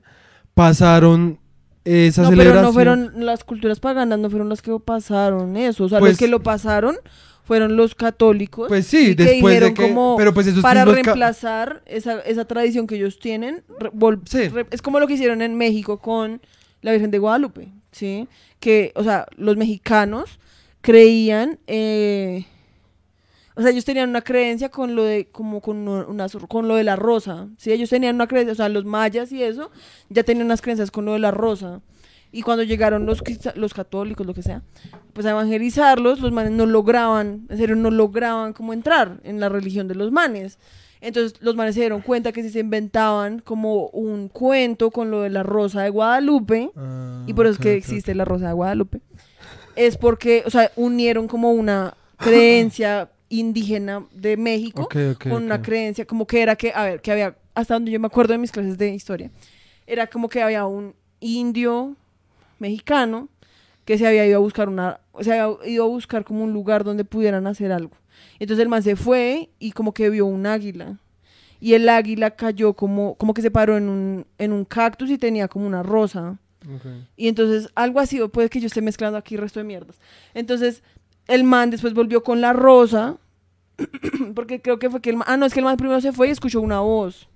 pasaron esa No, celebración. pero no fueron las culturas paganas, no fueron las que pasaron eso. O sea, Pues- los que lo pasaron fueron los católicos. Pues sí, que después de que... como pero pues esos para reemplazar esa, esa tradición que ellos tienen. re- vol- Sí. re- es como lo que hicieron en México con la Virgen de Guadalupe, ¿sí? Que, o sea, los mexicanos creían... eh, o sea, ellos tenían una creencia con lo de, como con, unas, con lo de la rosa, ¿sí? Ellos tenían una creencia, o sea, los mayas y eso, ya tenían unas creencias con lo de la rosa. Y cuando llegaron los, los católicos, lo que sea, pues a evangelizarlos, los manes no lograban, en serio, no lograban como entrar en la religión de los manes. Entonces los manes se dieron cuenta que si se inventaban como un cuento con lo de la rosa de Guadalupe, Ah, y por eso es que existe la rosa de Guadalupe, es porque, o sea, unieron como una creencia indígena de México Ok, ok, con una ok. creencia como que era que, a ver, que había, hasta donde yo me acuerdo de mis clases de historia, era como que había un indio mexicano que se había ido a buscar una, se había ido a buscar como un lugar donde pudieran hacer algo. Entonces el man se fue y como que vio un águila. Y el águila cayó como, como que se paró en un, en un cactus y tenía como una rosa. ok. Y entonces algo así, puede que yo esté mezclando aquí resto de mierdas. Entonces el man después volvió con la rosa, porque creo que fue que el man, ah, no, es que el man primero se fue y escuchó una voz.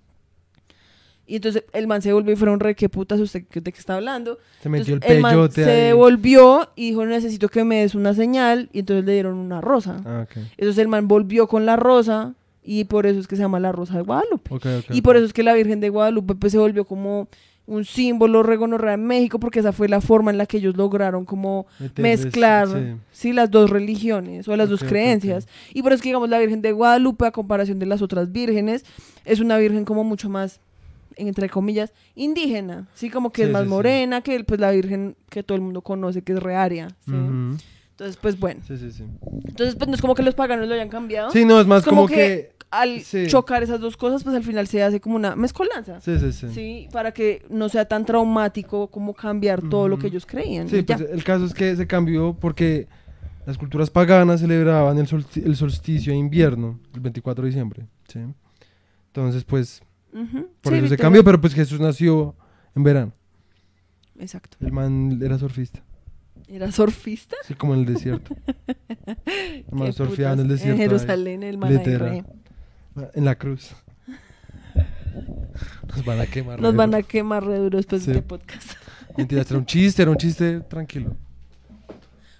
Y entonces el man se volvió y fueron re, ¿qué putas usted de qué está hablando? Se metió Entonces, el man peyote se ahí. devolvió y dijo, necesito que me des una señal. Y entonces le dieron una rosa. Ah, ok. Entonces el man volvió con la rosa y por eso es que se llama la Rosa de Guadalupe. Y por eso es que la Virgen de Guadalupe pues, se volvió como un símbolo regonorrea en México, porque esa fue la forma en la que ellos lograron como Meterles- mezclar sí. sí, las dos religiones o las dos creencias. Y por eso es que, digamos, la Virgen de Guadalupe, a comparación de las otras vírgenes, es una virgen como mucho más, entre comillas, indígena. Sí, como que Sí, es más sí, morena que pues, la virgen que todo el mundo conoce, que es rearia. Entonces, pues bueno. Sí, sí, sí. Entonces, pues no es como que los paganos lo hayan cambiado. Sí, no, es más Es como que... Al Sí. chocar esas dos cosas, pues al final se hace como una mezcolanza. Sí, sí, sí. Sí, para que no sea tan traumático como cambiar todo lo que ellos creían. Sí, pues el caso es que se cambió porque las culturas paganas celebraban el, solsti- el solsticio de invierno, el 24 de diciembre, ¿sí? Entonces, pues, por Sí, eso se cambió, pero pues Jesús nació en verano. Exacto. El man era surfista, ¿Era surfista? así como en el desierto. El man surfeaba en el desierto. ahí, Jerusalén, el man En la cruz. Nos van a quemar. Nos van a quemar re duro después de este podcast. Mentira, era un chiste, era un chiste tranquilo.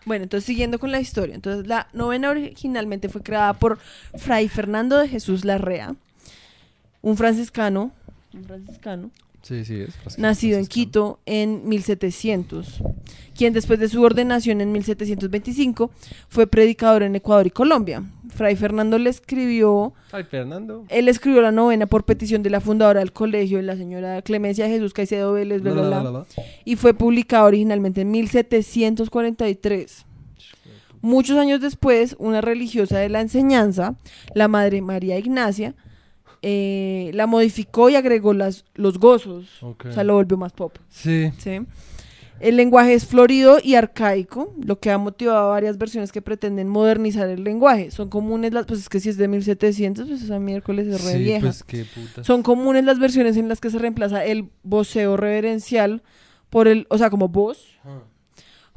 Bueno, entonces siguiendo con la historia. Entonces la novena originalmente fue creada por Fray Fernando de Jesús Larrea, un franciscano, un franciscano Sí, sí, es. frasquito, nacido en. Quito en 1700, quien después de su ordenación en 1725 fue predicador en Ecuador y Colombia. Fray Fernando le escribió, Fernando. él escribió la novena por petición de la fundadora del colegio, la señora Clemencia Jesús Caicedo Vélez, bla, bla, bla, y fue publicado originalmente en 1743. Muchos años después, una religiosa de la enseñanza, la Madre María Ignacia, eh, la modificó y agregó las, los gozos, Ok. o sea, lo volvió más pop. Sí. ¿sí? El lenguaje es florido y arcaico, lo que ha motivado varias versiones que pretenden modernizar el lenguaje. Son comunes las, pues es que si es de 1700, pues esa miércoles es re sí, vieja. pues qué puta. Son comunes las versiones en las que se reemplaza el voceo reverencial por el, o sea, como voz, Ah.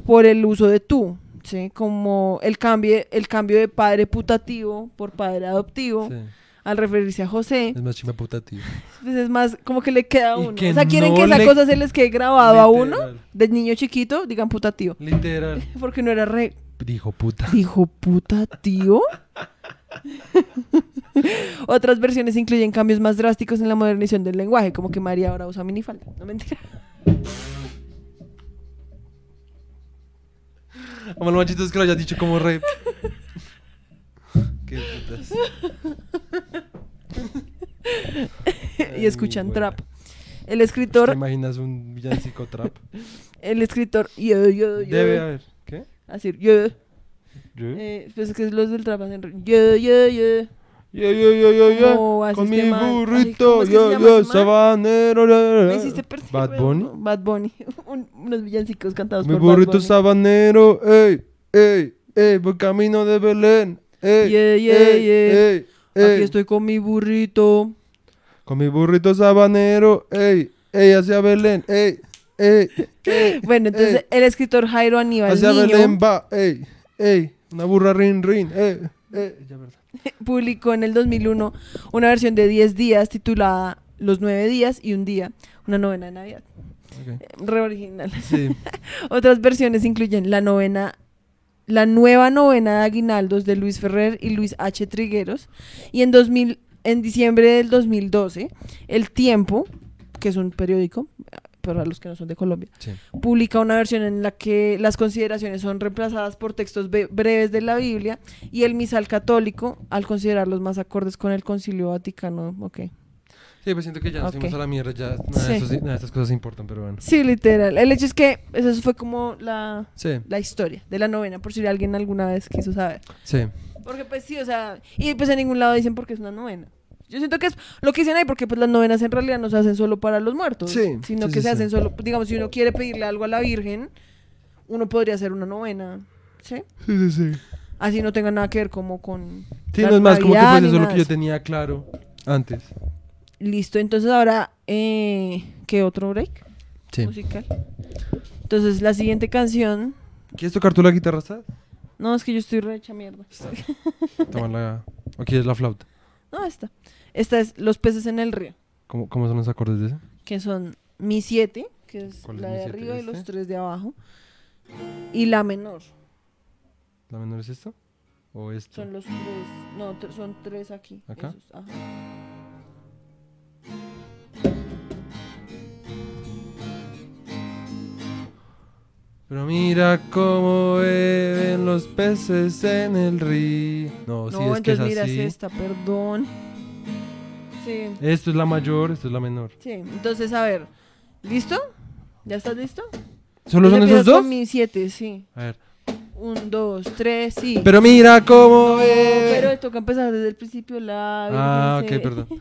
por el uso de tú, ¿sí? Como el cambio, el cambio de padre putativo por padre adoptivo, Sí. Al referirse a José, Es más chima puta, tío. pues es más como que le queda a uno. que O sea, quieren no que esa le- cosa se les quede grabado a uno, Literal. de niño chiquito, digan putativo. Literal. Porque no era re... Dijo puta. Dijo puta tío. Otras versiones incluyen cambios más drásticos en la modernización del lenguaje, como que María ahora usa minifalda. No mentira. Como lo machito es que lo hayas dicho como rap. qué putas. y escuchan Ay, trap. El ¿Te escritor, imaginas un villancico trap? el escritor, yo, yo, yo. Debe haber. ¿Qué? Así, yo. ¿Yo? Eh, pues es que los del trap hacen, yo, yo, yo. Yo, yo, yo, yo, yo. Con este mi. Ay, ¿cómo burrito. se Yo, yo, sabanero. Me hiciste perder, Bad. Bunny. Bad Bunny. Un- unos villancicos cantados Mi por burrito Bad Bunny. sabanero. Ey, ey, ey. Voy camino de Belén. Ey, Yeah, yeah, ey, yeah. ey, ey. Aquí estoy con mi burrito. Con mi burrito sabanero. Ey, ey, hacia Belén. Ey, ey, ey. Bueno, entonces ey. el escritor Jairo Aníbal Hacia Niño Belén va. Ey, ey. Una burra rin, rin. Ey, ey. Ya, verdad. publicó en el 2001 una versión de 10 días titulada Los nueve días y un día, una novena de Navidad. Ok. Eh, Re original. Sí. Otras versiones incluyen la novena, la nueva novena de Aguinaldos de Luis Ferrer y Luis H. Trigueros. Y en 2000, en diciembre del 2012, El Tiempo, que es un periódico, para los que no son de Colombia, Sí. publica una versión en la que las consideraciones son reemplazadas por textos breves de la Biblia y el misal católico al considerarlos más acordes con el concilio vaticano. Ok. Sí, pues siento que ya nos Ok. fuimos a la mierda. Ya nada, Sí. de estos- nada de estas cosas importan, pero bueno. Sí, literal. El hecho es que eso fue como la, Sí, la historia de la novena, por si alguien alguna vez quiso saber. sí. Porque pues sí, o sea, y pues en ningún lado dicen porque es una novena. Yo siento que es lo que dicen ahí porque pues las novenas en realidad no se hacen solo para los muertos, Sí, sino que se hacen solo, digamos, si uno quiere pedirle algo a la Virgen, uno podría hacer una novena, ¿sí? Sí, sí, sí. Así no tenga nada que ver como con Sí, no es más como que pues ni eso es lo que yo tenía claro antes. Listo, entonces ahora eh, ¿qué otro break Sí. musical? Entonces la siguiente canción, ¿Quieres tocar tú la guitarra, sabes? no, es que yo estoy re hecha mierda. Toma la... ¿O quieres la flauta? No, esta. Esta es Los peces en el río. ¿Cómo, cómo son los acordes de ese? que son mi 7, que es ¿Cuál es la de arriba y este? los tres de abajo, y la menor. ¿La menor es esto? o esto. Son los tres. No, son tres aquí. ¿Acá? esos, ajá. Pero mira cómo beben los peces en el río. No, sí, no, es que es entonces mira, es así. esta, perdón. Sí, Esto es la mayor, esto es la menor. sí. Entonces, a ver. ¿Listo? ¿Ya estás listo? ¿Solo son esos dos? Con siete, sí. A ver. Un, dos, tres, sí. Pero mira cómo No, beben. pero toca empezar desde el principio. La Ah, ok, perdón.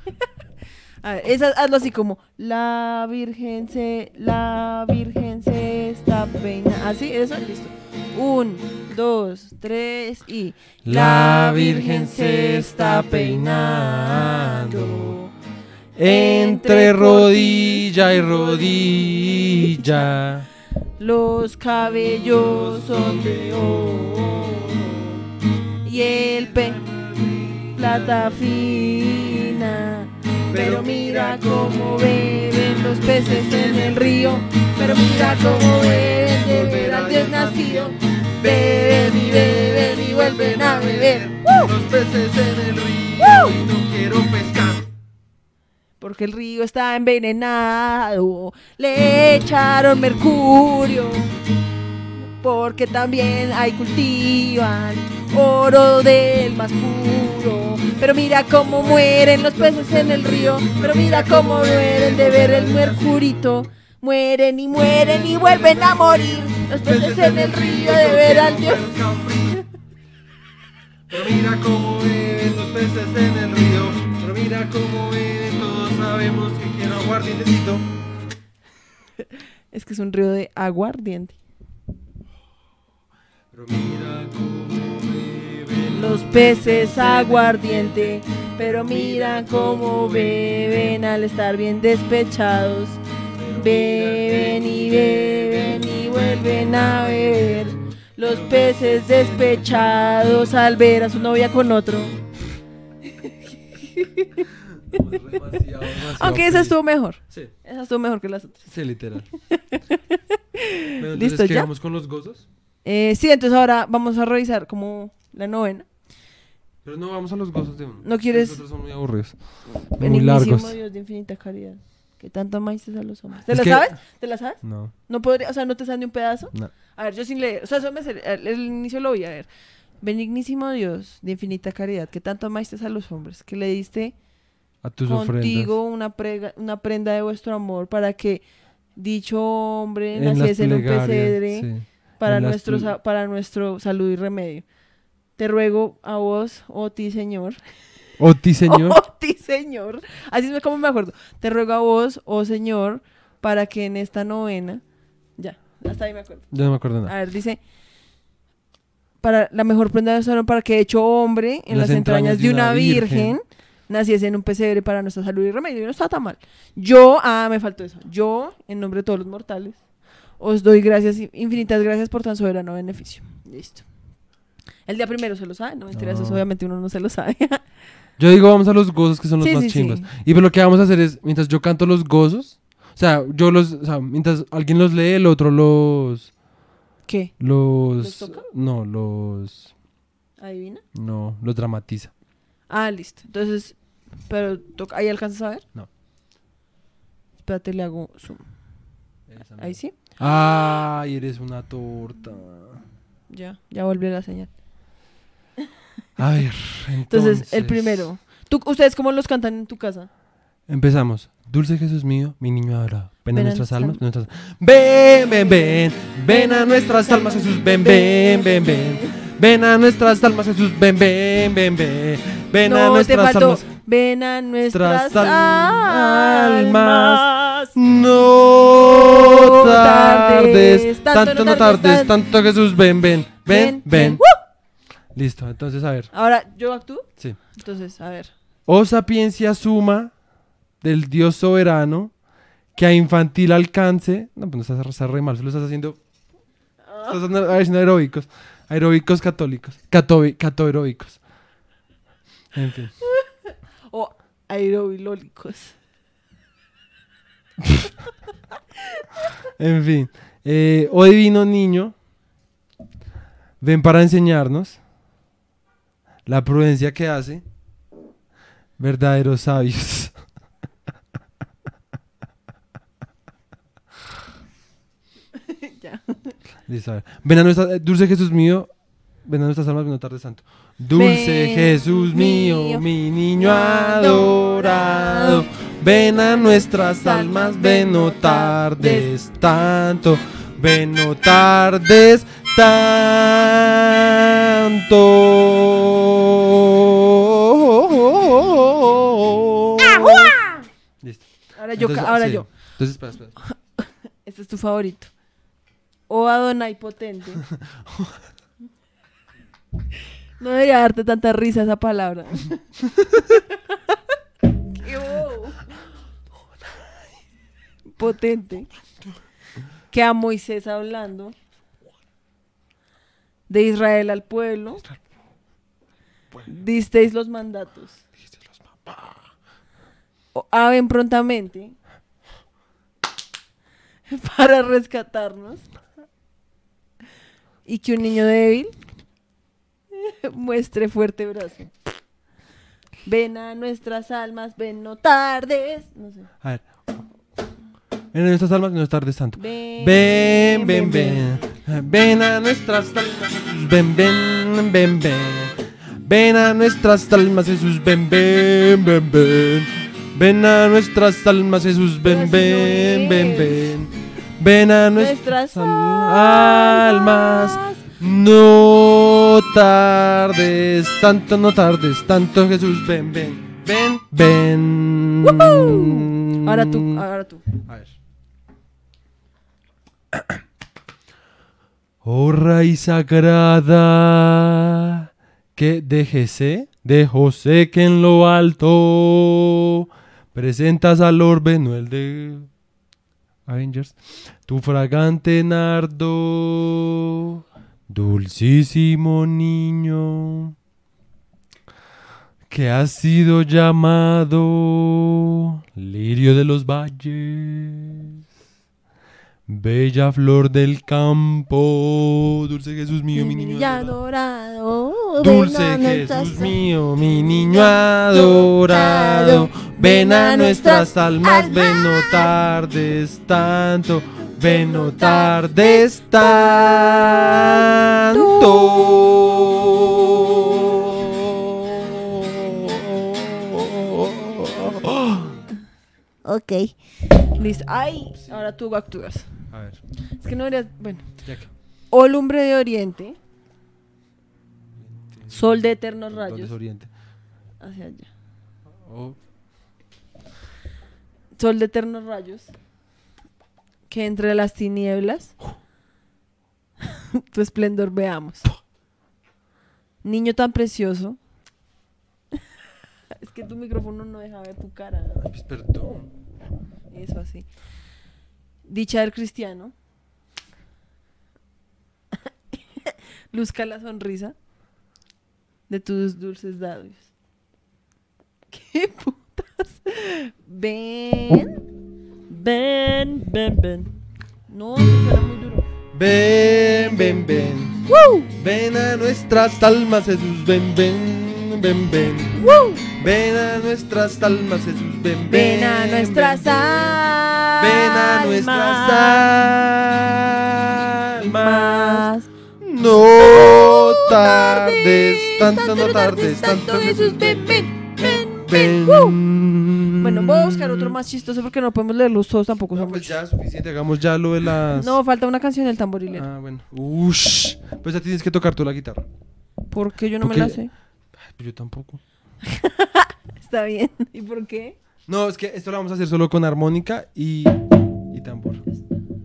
A ver, esa, hazlo así como la Virgen se, la Virgen se está peinando. Así, eso, listo. Un, dos, tres y La Virgen se está peinando entre rodilla y rodilla. Los cabellos son de oro y el pe plata fina. Pero mira cómo beben los peces en el río. Pero mira cómo beben de ver al Dios nacido. Beben y beben y vuelven a beber. Los peces en el río y no quiero pescar. Porque el río está envenenado. Le echaron mercurio. Porque también hay cultivan oro del más puro. Pero mira cómo mueren los peces en el río. Pero mira cómo mueren de ver el mercurito. Mueren y mueren y vuelven a morir. Los peces en el río de ver al Dios. Pero mira cómo beben los peces en el río. Pero mira cómo beben, todos sabemos que quiero aguardientecito. Es que es un río de aguardiente. Pero mira cómo Los peces aguardiente, pero mira cómo beben al estar bien despechados. Beben y beben y vuelven a beber. Los peces despechados al ver a su novia con otro. Aunque esa estuvo mejor. Sí, Esa estuvo mejor que las otras. sí, literal. Bueno, entonces, ¿Listo ¿qué ya? vamos con los gozos? Eh, sí, entonces ahora vamos a revisar como la novena. Pero no vamos a los gozos de uno. ¿No quieres- Los otros son muy aburridos. Muy Benignísimo largos. Dios de infinita caridad. Que tanto amaste a los hombres. ¿Te Es la que- sabes? ¿Te la sabes? No, No podría, o sea, no te sale ni un pedazo. no. A ver, yo sin leer, o sea, eso me sé, el, inicio lo voy a ver. Benignísimo Dios de infinita caridad, que tanto amaste a los hombres, que le diste A tus contigo ofrendas. una, prega- una prenda de vuestro amor para que dicho hombre En naciese en un pesebre sí. para, en las nuestro, ple- sa- para nuestro salud y remedio. Te ruego a vos, oh ti Señor, O ti, señor. Oh, ti, Señor. Así es como me acuerdo. Te ruego a vos, oh Señor, para que en esta novena. Ya, hasta ahí me acuerdo. Ya no me acuerdo A nada. ver, dice. Para la mejor prenda de honor para que hecho hombre en las, entrañas, de una virgen, naciese en un pesebre para nuestra salud y remedio. Y no está tan mal. Yo, ah, me faltó eso. Yo, en nombre de todos los mortales, os doy gracias, infinitas gracias por tan soberano beneficio. Listo. El día primero se lo sabe, no mentira, eso No. obviamente uno no se lo sabe. Yo digo, vamos a los gozos que son los Sí, más sí, sí. chimbas. Y pues lo que vamos a hacer es, mientras yo canto los gozos, o sea, yo los, o sea, mientras alguien los lee, el otro los, ¿Qué? los, ¿Los toca? no, los, ¿Adivina? no, los dramatiza. Ah, listo. Entonces, pero ¿ahí alcanzas a ver? No. Espérate, le hago zoom. Ahí sí. Ay, eres una torta. Ya, ya volvió la señal. A ver, Entonces, entonces, el primero. ¿Tú, ¿Ustedes cómo los cantan en tu casa? Empezamos. Dulce Jesús mío, mi niño adorado. Ven, Ven a nuestras almas, nuestras... Ven, ven, ven. Ven a nuestras almas, Jesús. Ven, ven, ven, ven. Ven a nuestras almas, Jesús. Ven, ven, ven, ven. Ven a no, nuestras almas. Ven a nuestras almas. No tardes, tanto no tardes, tanto Jesús. Ven, ven, ven, ven. ¡Woo! Listo, entonces a ver. Ahora, ¿yo actúo? Sí. Entonces, a ver. Oh sapiencia suma del Dios soberano, que a infantil alcance. No, pues no estás, estás re mal, solo estás haciendo. Estás haciendo aeróbicos. Aeróbicos católicos. Cato, catoaeróbicos. En fin. O aerobilólicos. En fin. Eh, oh divino niño, ven para enseñarnos. La prudencia que hace verdaderos sabios. Ya. Listo, a ver. Ven a nuestra, eh, dulce Jesús mío, ven a nuestras almas, ven a tarde santo. Dulce Ven, Jesús mío, mío, mi niño adorado, ven a nuestras almas, ven no tardes tanto, ven no tardes tanto. Listo. Ahora yo, Entonces, ahora sí. yo. Entonces, espera, espera. Este es tu favorito. O Adonai potente. No debería darte tanta risa esa palabra. Qué bobo. Potente. Que a Moisés hablando. De Israel al pueblo. Disteis los mandatos. O Aven prontamente para rescatarnos y que un niño débil muestre fuerte brazo. Ven a nuestras almas, ven no tardes. No sé. A ver. Ven a nuestras almas, no tardes tanto. Ven, Ven, ven, ven. Ven a nuestras almas, Jesús, ven, ven, ven, ven. Ven a nuestras almas, Jesús, ven, ven, ven, ven. Ven a nuestras almas, Jesús, ven, ven, ven, ven. Ven a nuestras almas. No tardes tanto, no tardes tanto, Jesús, ven, ven, ven, ven. Ahora tú, ahora tú. A ver. Oh raíz sagrada que de Jesé, de José que en lo alto presentas al orbe, no el de Avengers, tu fragante nardo, dulcísimo niño, que has sido llamado lirio de los valles. Bella flor del campo, dulce Jesús mío, mi niño adorado. Dulce Jesús mío, mi niño adorado, ven a nuestras almas, ven no tardes tanto, ven no tardes tanto. Ok. Listo. Ay, ahora tú actúas. A ver, Es que no deberías. Bueno. ya que. O lumbre de oriente. Sol de eternos ¿Dónde es rayos. Oriente? Hacia allá. Oh, Sol de eternos rayos. Que entre las tinieblas. tu esplendor veamos. Niño tan precioso. es que tu micrófono no deja ver tu cara. pues, perdón. Eso así. Dicha del cristiano. Luzca la sonrisa de tus dulces labios. ¿Qué putas? Ven. Ven, ven, ven. No, suena muy duro. Ven, ven, ven. Ven a nuestras almas, Jesús, ven, ven, ven, ven. Ven a nuestras almas, Jesús, ven, ven. Ven a nuestras ven, almas. Ven a nuestras almas. No tardes tanto, no tardes tanto, Jesús, ven, ven, ven. Bueno, voy a buscar otro más chistoso porque no podemos leerlos todos tampoco. No, son pues muchos. ya, suficiente, hagamos ya lo de las... No, falta una canción del tamborilero. Ah, bueno. Ush. Pues ya tienes que tocar tú la guitarra. ¿Por qué yo no me porque- la sé? Pues yo tampoco. Está bien. ¿Y por qué? No, es que esto lo vamos a hacer solo con armónica y, y tambor.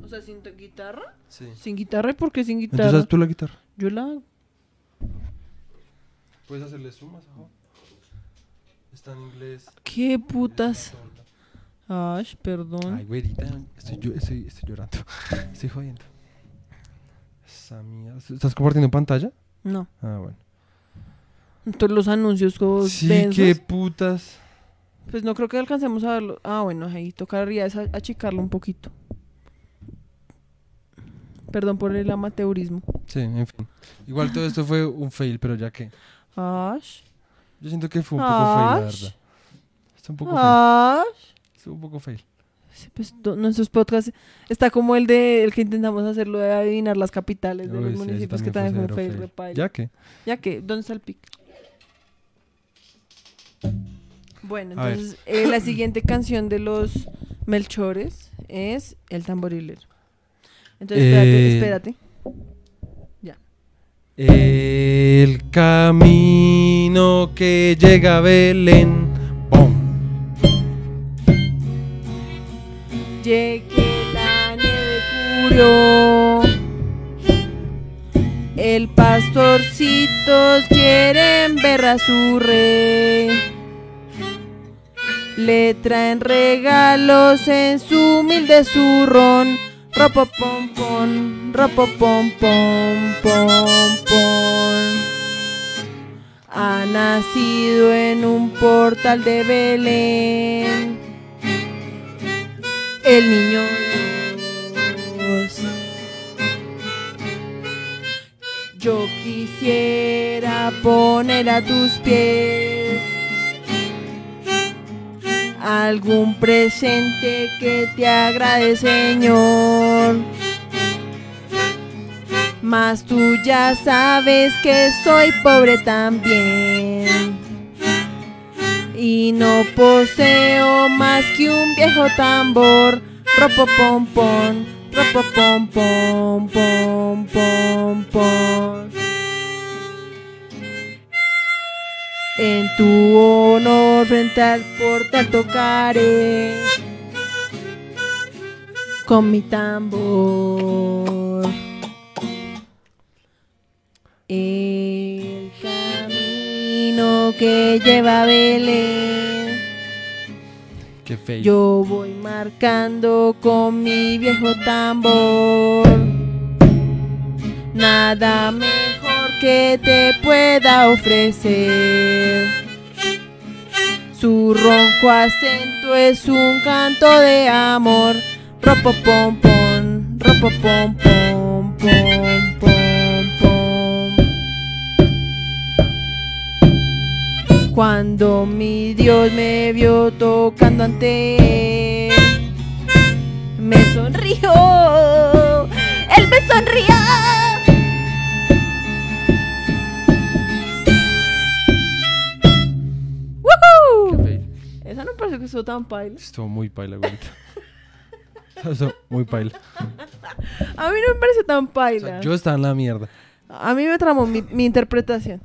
O sea, sin guitarra. Sí. Sin guitarra, ¿y por qué sin guitarra? Entonces haz tú la guitarra. Yo la hago. Puedes hacerle sumas, ajá. Está en inglés. ¿Qué putas? Ay, perdón. Ay, güerita, estoy, yo- estoy, estoy llorando. Estoy jodiendo. Esa mierda. ¿Estás compartiendo pantalla? No. Ah, bueno. Todos los anuncios todos Sí, densos. qué putas. Pues no creo que alcancemos a verlo. Ah, bueno, ahí tocaría achicarlo un poquito. Perdón por el amateurismo. Sí, en fin. Igual todo esto fue un fail, pero ya que. Ash. Yo siento que fue un poco fail, la verdad. Está un poco fail. Ash. Está un poco fail. Sí, pues nuestros podcasts está como el de el que intentamos hacerlo de adivinar las capitales de Uy, los sí, municipios que también fue un fail, fail. Ya que. Ya que, ¿dónde está el pic? Bueno, entonces eh, la siguiente canción de los Melchores es El tamborilero. Entonces, espérate, Eh, espérate. El camino que llega a Belén. ¡Pum! Llegue la nieve. El pastorcitos quieren ver a su rey. Le traen regalos en su humilde zurrón. Ropo pom pom, ropo pom pom pom pom. Ha nacido en un portal de Belén el niño Dios. Yo quisiera poner a tus pies algún presente que te agrade, Señor. Mas tú ya sabes que soy pobre también y no poseo más que un viejo tambor. Ropo pom pom, pom pom pom pom pom. En tu honor frente al portal tocaré con mi tambor. El camino que lleva a Belén. Yo voy marcando con mi viejo tambor. Nada mejor que te pueda ofrecer. Su ronco acento es un canto de amor. Ropo pom pom, ropo pom pom pom pom pom. Cuando mi Dios me vio tocando ante él, me sonrió. Él me sonrió. Estuvo tan paila. Estuvo muy paila, güerita. Estuvo muy paila. A mí no me parece tan O paila. sea, yo estaba en la mierda. A mí me tramó mi, mi interpretación.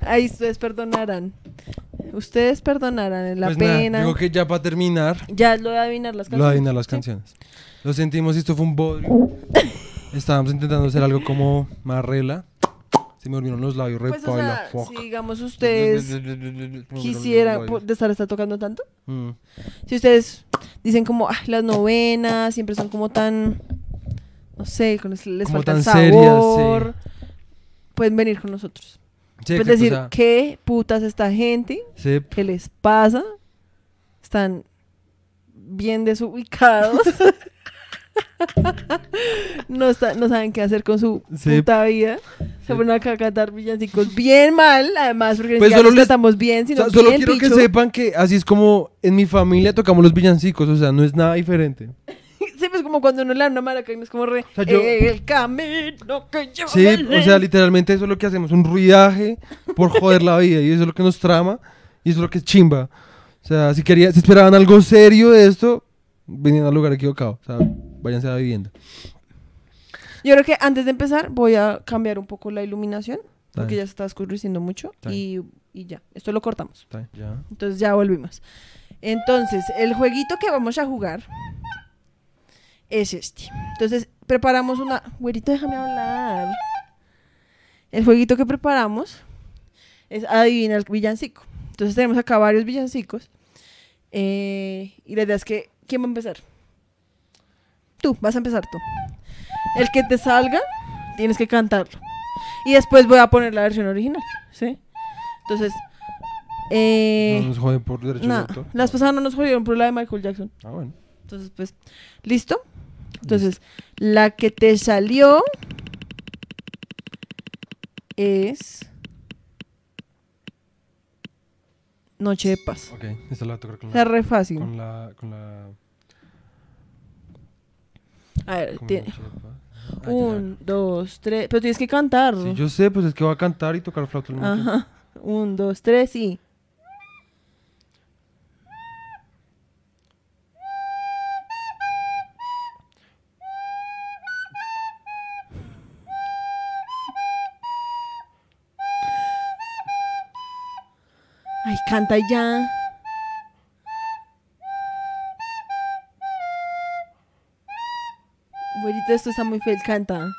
Ahí ustedes perdonarán. Ustedes perdonarán la Pues nada, pena. digo que ya para terminar, Ya lo de adivinar las lo canciones. de adivinar las Sí. canciones. Lo sentimos esto fue un bodrio. Estábamos intentando hacer algo como más rela. Se me volvieron los labios, Pues, o sea, fuck. si digamos ustedes quisieran de estar tocando tanto. Mm. Si ustedes dicen como "Ah, las novenas siempre son como tan no sé, con les, les falta serias, sabor. Pueden venir con nosotros. Sí, Pueden decir, o sea, ¿qué putas esta gente? sí, ¿Qué les pasa? Están bien desubicados. No, está- no saben qué hacer con su Sí. puta vida. Se ponen acá a cantar villancicos bien mal, además, porque Pues solo les- cantamos bien, O sea, solo bien quiero que sepan que así es como en mi familia tocamos los villancicos, o sea, no es nada diferente. Sí, pues como cuando uno le da una maraca y no es como re... sea, yo- El camino que lleva Sí, Belén". o sea, literalmente eso es lo que hacemos, un ruidaje por joder la vida y eso es lo que nos trama y eso es lo que es chimba. O sea, si quería, si esperaban algo serio de esto, venían al lugar equivocado. O sea, váyanse a la vivienda. Yo creo que antes de empezar voy a cambiar un poco la iluminación, porque ya se está oscureciendo mucho y, y ya, esto lo cortamos. Ya. Entonces ya volvimos. Entonces, el jueguito que vamos a jugar es este. Entonces, preparamos una... Güerito, déjame hablar. El jueguito que preparamos es adivina el villancico. Entonces tenemos acá varios villancicos. eh, y la idea es que... ¿Quién va a empezar? Tú, vas a empezar tú. El que te salga, tienes que cantarlo. Y después voy a poner la versión original, ¿sí? Entonces... Eh, no nos joden por derecho de Nah, autor. las pasadas no nos jodieron por la de Michael Jackson. Ah, bueno. Entonces, pues, ¿listo? Entonces, la que te salió es Noche de Paz. Ok, esta la voy a tocar con Está la... re fácil. Con la... Con la... A ver, tiene-. Ah, un, dos, tres. Pero tienes que cantar. Sí, yo sé, pues es que voy a cantar y tocar flauta al mismo tiempo. Ajá. Un, dos, tres y. Ay, canta ya. Esto está muy feo, canta.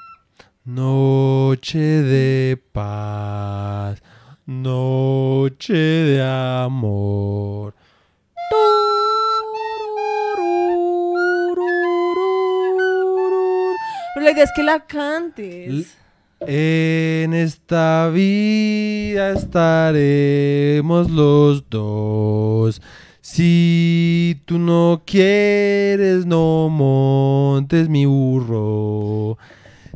Noche de paz, noche de amor. Pero la idea es que la cantes. En esta vida estaremos los dos. Si tú no quieres, no montes mi burro.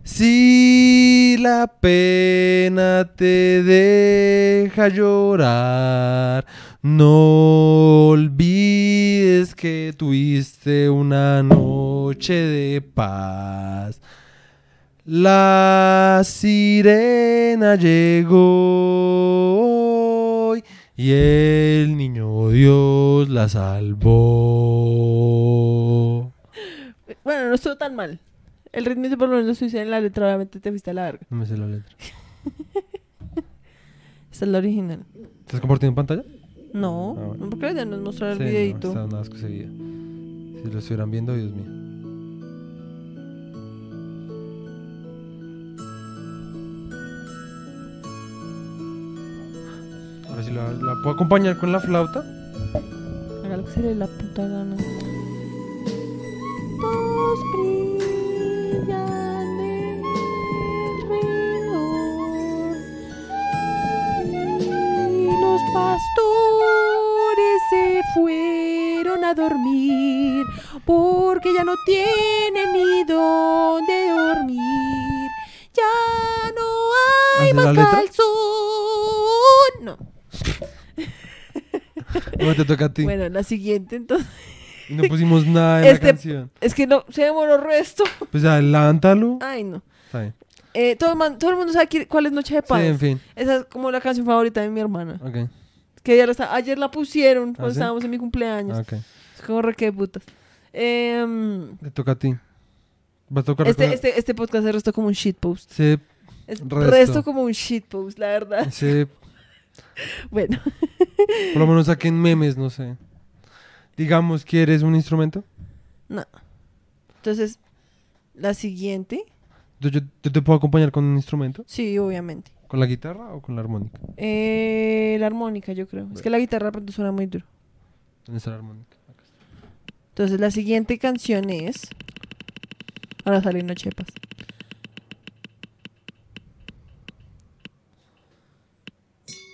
Si la pena te deja llorar, no olvides que tuviste una noche de paz. La sirena llegó y el niño Dios la salvó. Bueno, no estuvo tan mal. El ritmo por lo menos lo hice en la letra, obviamente te fuiste a la verga. No me sé la letra. Esta es la original. ¿Estás compartiendo en pantalla? No, Ah, bueno. no porque ya nos mostrar el Sí, no, videito. nada más que seguía. Si lo estuvieran viendo, Dios mío. Ahora sí la, la puedo acompañar con la flauta. Haga lo que se le la puta gana. Dos brillan y los pastores se fueron a dormir porque ya no tienen ni dónde dormir. Ya no hay ¿Haces más calzón. No. No te toca a ti. Bueno, la siguiente entonces. Y no pusimos nada en Este- la canción. Es que no, se demoró resto. Pues adelántalo. Ay, no. Está bien. Eh, todo, el man- todo el mundo sabe cuál es Noche de Sí, Paz. en fin. Esa es como la canción favorita de mi hermana. Ok. Que ella la está- ayer la pusieron cuando ¿Ah, sí? estábamos en mi cumpleaños. Ok. Es como re que putas. Em, Te toca a ti. Vas a tocar este, este, este podcast se restó como un shitpost. Sí, Es Resto. resto como un shitpost, la verdad. sí. Bueno, Por lo menos saquen memes, no sé. Digamos que eres un instrumento. no. Entonces, la siguiente. Yo, yo- yo te puedo acompañar con un instrumento. Sí, obviamente. ¿Con la guitarra o con la armónica? Eh, la armónica, yo creo. Es que la guitarra pronto suena muy duro. ¿Dónde está la armónica? Acá está. Entonces, la siguiente canción es. Ahora sale Noche de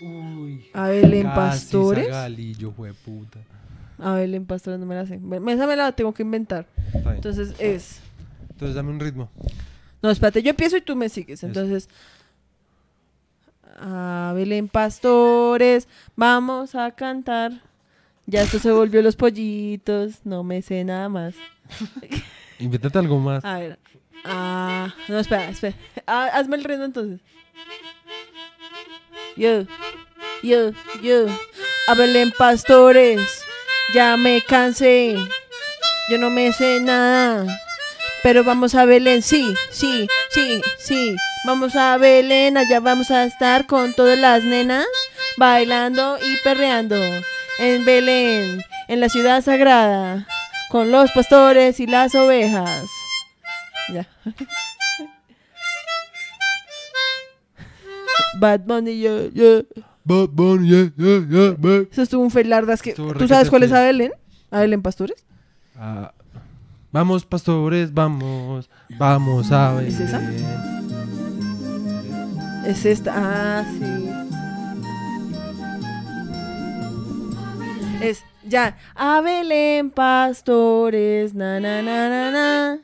Uy. A Belén Pastores. Zagalillo, jueputa. A Belén Pastores no me la sé. Esa me la tengo que inventar. Entonces es. Entonces dame un ritmo. No, espérate, yo empiezo y tú me sigues. Entonces. A Belén Pastores, vamos a cantar. Ya esto se volvió los pollitos, no me sé nada más. Invéntate algo más. A ver. Ah, no, espera, espera. Ah, hazme el ritmo entonces. Yo, yo, yo. A Belén Pastores, ya me cansé. Yo no me sé nada. Pero vamos a Belén, sí, sí, sí, sí. Vamos a Belén, allá vamos a estar con todas las nenas bailando y perreando. En Belén, en la ciudad sagrada, con los pastores y las ovejas. Ya. Bad Bunny, yo, yo. Bad Bunny, yeah, yeah, yeah, babe. Eso estuvo un felardas que... Estuvo ¿Tú sabes cuál es a Belén? ¿A Belén Pastores? Ah, vamos, pastores, vamos. Vamos a ver. ¿Es esa? Es esta. Ah, sí. Es ya. A Belén Pastores. Na, na, na, na, na.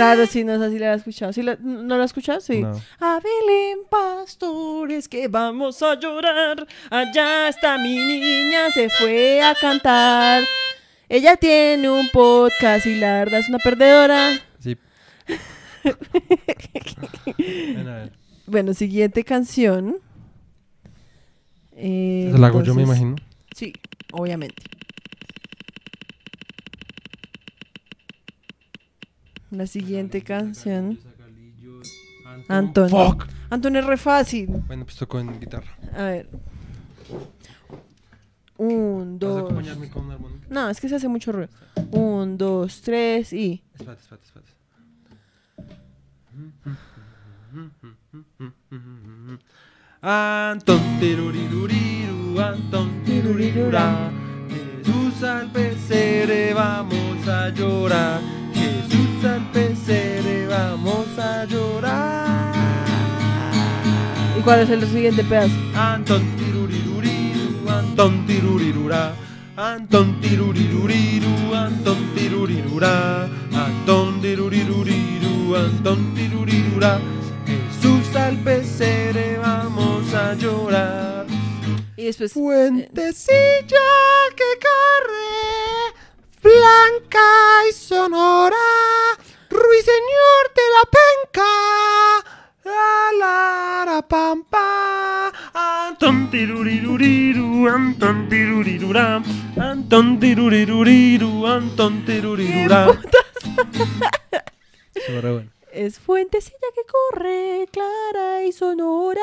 Claro, sí, no sé si la has escuchado. ¿Sí la- ¿No la has escuchado? Sí. No. A Belén, pastores, que vamos a llorar. Allá está mi niña, se fue a cantar. Ella tiene un podcast y la verdad es una perdedora. Sí. A ver. Bueno, siguiente canción. Eh, la hago yo, me imagino. Sí, obviamente. La siguiente canción. Anton. Fuck. Anton es re fácil. Bueno, pues tocó en guitarra. A ver. Un, ¿Vas a dos. acompañarme con una armónica? No, es que se hace mucho ruido. Un, dos, tres y. Espérate, espérate, espérate. Anton tiruriruriru, Anton tirurirura. Jesús al pesebre vamos a llorar. Jesús al pesebre vamos a llorar. ¿Y cuál es el siguiente pedazo? Anton tiruriruriru, Anton tirurirura. Anton tiruriruriru, Anton tirurirura. Anton tiruriruriru, Anton tirurirura. Jesús al pesebre vamos a llorar. Y después. Fuentecilla que corre, blanca y sonora, ruiseñor de la penca, la la la pampa. Anton tiruriruriru, Anton tirurirura, Anton tiruriruriru, Anton tirurirura. Eso re bueno. Es fuentecilla que corre, clara y sonora.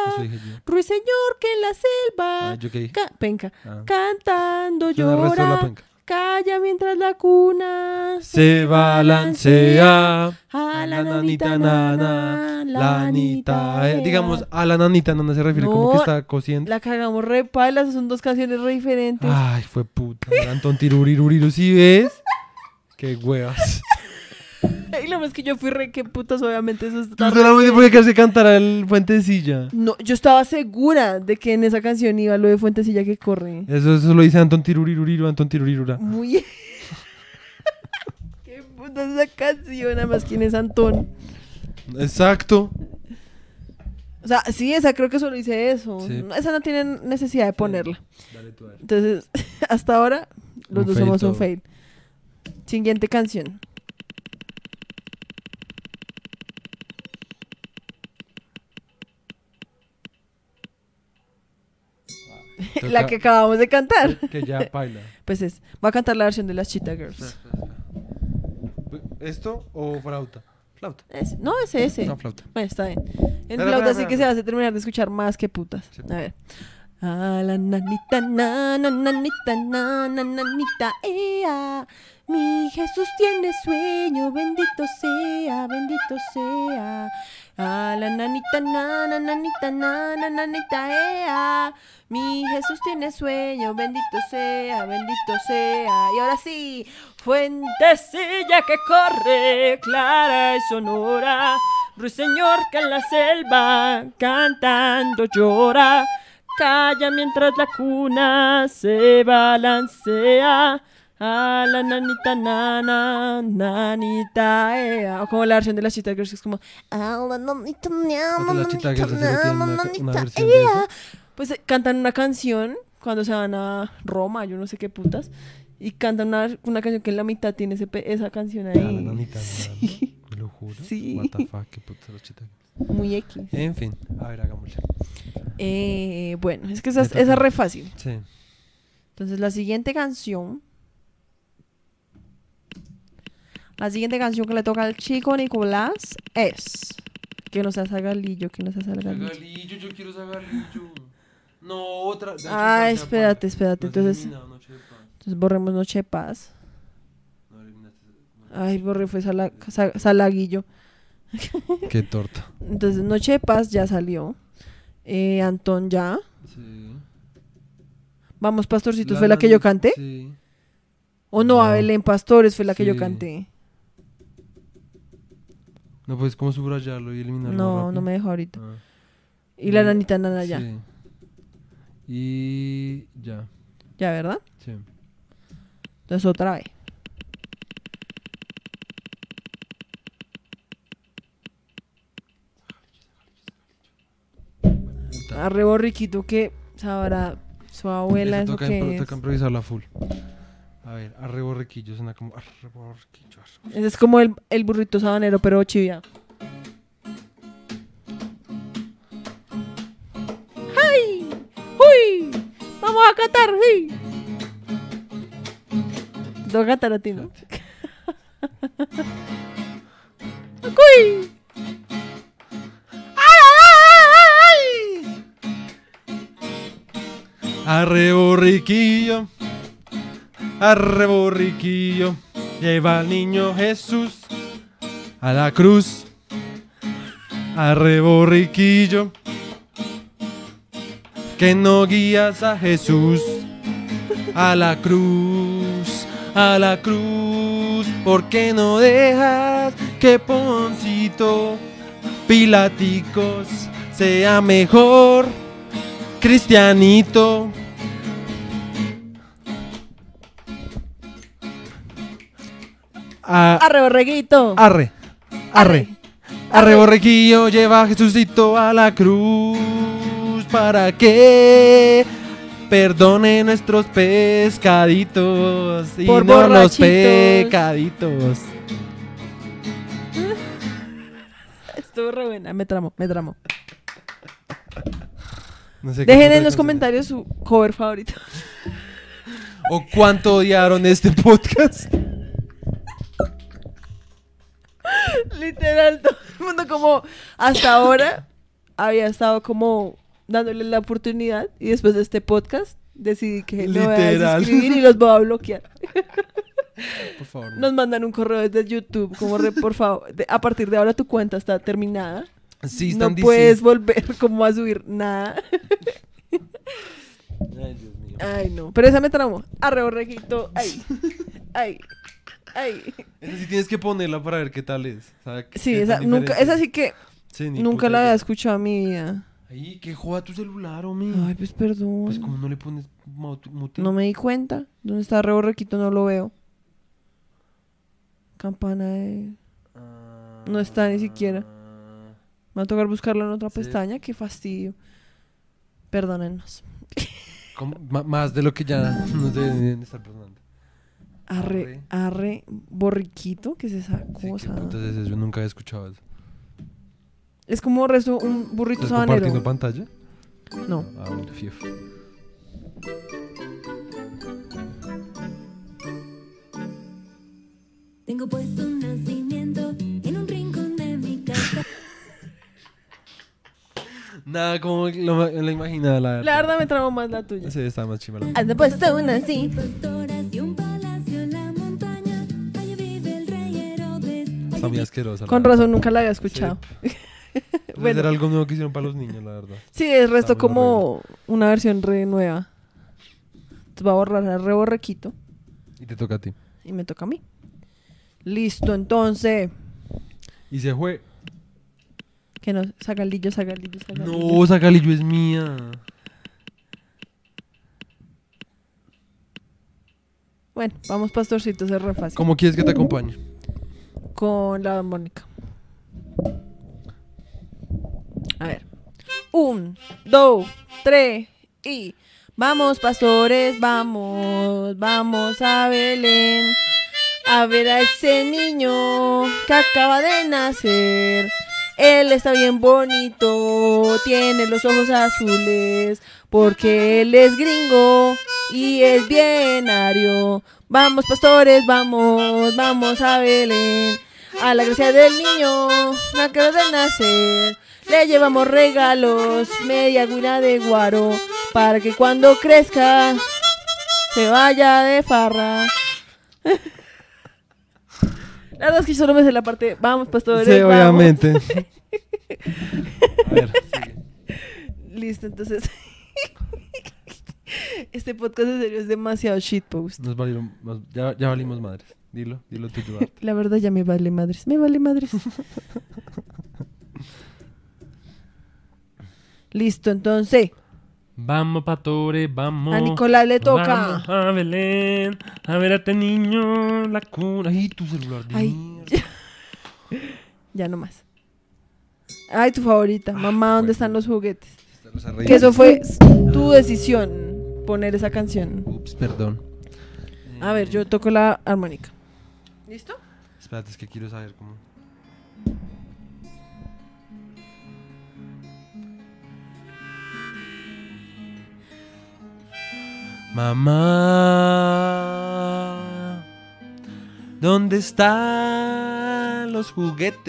Ruiseñor que en la selva. Ah, ¿yo qué dije? ca- penca. Ah. Cantando llora. penca. Calla mientras la cuna Se balancea A la nanita nana, la nanita. eh, ea. digamos, a la nanita nana se refiere como que No, está cosiendo. La cagamos re pailas, son dos canciones re diferentes. Ay, fue puta. Anton Tiruriruriru, ¿sí ves? Qué huevas. Y lo más que yo fui re que putas, obviamente eso está solamente porque que se cantara el Fuentecilla. No, yo estaba segura de que en esa canción iba lo de Fuentecilla que corre. Eso, eso lo dice Anton Tiruriruriru, Anton Tirurirura. Muy. Qué puta esa canción, además, ¿quién es Antón? Exacto. O sea, sí, esa creo que solo dice eso. Sí. Esa no tiene necesidad de ponerla. Dale tú a ver. Entonces, hasta ahora, los Un dos somos un fail. Siguiente canción. La que acabamos de cantar. Que ya baila. Pues es, voy a cantar la versión de las Cheetah Girls. ¿Esto o flauta? Flauta. Es- no, es ese. No, flauta. Bueno, está bien. En Espera, flauta espera, sí que espera. se hace terminar de escuchar más que putas. Sí. A ver. A la nanita, na, na, nanita, na, na, nanita, ea. Mi Jesús tiene sueño, bendito sea, bendito sea. A la nanita, na, na, nanita, na, na, nanita, ea. Mi Jesús tiene sueño, bendito sea, bendito sea. Y ahora sí, fuentecilla que corre, clara y sonora. Ruiseñor que en la selva cantando llora. Calla mientras la cuna se balancea. A la nanita nana, nanita. O como la versión de las Cheetah Girls que es como A la nanita, Cheetah una nanita, eso. ea. Pues eh, cantan una canción cuando se van a Roma, yo no sé qué putas. Y cantan una, una canción que en la mitad tiene ese esa canción ahí. Ah, la nanita, Sí, ¿Me lo juro? Sí. What the fuck, qué puta la chita. muy X. En fin, a ver, hagámosle. Eh, bueno, es que esa, esa es re fácil. Sí. Entonces, la siguiente canción. La siguiente canción que le toca al chico Nicolás es. Que no sea Zagalillo, que no sea Zagalillo. Zagalillo, yo quiero Zagalillo. No, otra. Ah, espérate, espérate. Entonces, entonces borremos Noche de Paz. Ay, borré, fue Sala- Sa- Salaguillo. Qué torta. Entonces, Noche de Paz ya salió. Eh, Antón ya. Sí. Vamos, Pastorcitos, ¿fue la que yo canté? Sí. ¿O no? A No. Belén Pastores fue la que yo Sí. canté. No puedes como subrayarlo y eliminarlo. No, rápido? no me dejó ahorita. Ah. Y la nanita nana ya. Sí. Y ya. Ya, ¿verdad? Sí. Entonces otra vez. Arre borriquito que sabrá su abuela. Eso es toca, lo que es. toca improvisarla full. A ver, arre borriquillo suena como arre borriquillo. arre- Ese es como el, el burrito sabanero, pero chiviado. ¡Ay! ¡Uy! ¡Vamos a catar! ¡Sí! Te toca catar a ti, ¿no? ¡Uy! Arre borriquillo, arre borriquillo, lleva al niño Jesús a la cruz. Arre borriquillo, que no guías a Jesús a la cruz, a la cruz, porque no dejas que Poncito Pilaticos sea mejor cristianito. Ah, ¡Arre, borreguito! arre, arre, arre, lleva a Jesucito a la cruz para que perdone nuestros pescaditos y Por no los pecaditos. Estuvo re buena, me tramo, me tramo. No sé qué Dejen en los canción. comentarios su cover favorito. o cuánto odiaron este podcast. Literal, todo el mundo como hasta ahora había estado como dándole la oportunidad y después de este podcast decidí que no voy a escribir y los voy a bloquear. Por favor. no. Nos mandan un correo desde YouTube como re, por favor, de- a partir de ahora tu cuenta está terminada. Sí, no están puedes diciendo- volver como a subir nada. Ay, Dios mío. Ay, no. Pero esa me tramó. Arre, borreguito. Ay. Ay. Ay. Esa sí tienes que ponerla para ver qué tal es. O sea, qué- Sí, esa, nunca, esa es. sí que Sí, nunca la había escuchado en mi vida. Ay, que joda tu celular, hombre. Ay, pues perdón. Pues como no le pones mute. No me di cuenta. ¿Dónde está re borrequito? No lo veo. Campana de... Ah. no está ni siquiera. Me va a tocar buscarlo en otra Sí. pestaña. Qué fastidio. Perdónennos. Más de lo que ya nos deben estar perdonando. Arre, arre, borriquito. ¿Qué es esa Sí, cosa? qué putas es eso? Yo nunca había escuchado eso. es como resto un burrito ¿Estás compartiendo sabanero. pantalla? No. Ah, bueno, fief. Tengo puesto un nacimiento en un rincón de mi casa. Nada como lo, lo imaginaba, la verdad. La verdad me tramo más la tuya. Sí, está más chima la Anda puesto una así. Pastoras y un Está muy asquerosa. la Con verdad. razón nunca la había escuchado. Debe Bueno. ser algo nuevo que hicieron para los niños, la verdad. Sí, es resto Está como una versión re nueva. Entonces va a borrar el re borrequito Y te toca a ti. y me toca a mí. Listo, entonces. Y se fue. Que no, saca el lillo, saca el lillo, saca el lillo. No, esa Galillo es mía. Bueno, vamos pastorcitos, es re fácil. ¿Cómo quieres que te acompañe? Con la armónica. A ver. Un, dos, tres y. Vamos, pastores, vamos, vamos a Belén. A ver a ese niño que acaba de nacer. Él está bien bonito, tiene los ojos azules, porque él es gringo y es bienario. Vamos, pastores, vamos, vamos a Belén. A la gracia del niño, acaba de nacer. Le llevamos regalos, media guina de guaro, para que cuando crezca se vaya de farra. La verdad es que yo solo me sé la parte, vamos pastores, Sí, vamos". obviamente. a ver, sigue. Listo, entonces. este podcast en serio es demasiado shitpost. Nos valieron, nos- ya, ya valimos madres. Dilo, dilo tú. La verdad ya me vale madres. Me vale madres. Listo, entonces. Vamos, pastores, vamos. A Nicolás le toca. Vamos a Belén, a ver a este niño, la cuna. Ay, tu celular de Ay, mierda. Ya no más. Ay, tu favorita. Mamá, ¿dónde están los juguetes? Que eso fue tu decisión, poner esa canción. Ups, perdón. A ver, yo toco la armónica. ¿Listo? Espérate, es que quiero saber cómo. Mamá, ¿dónde están los juguetes?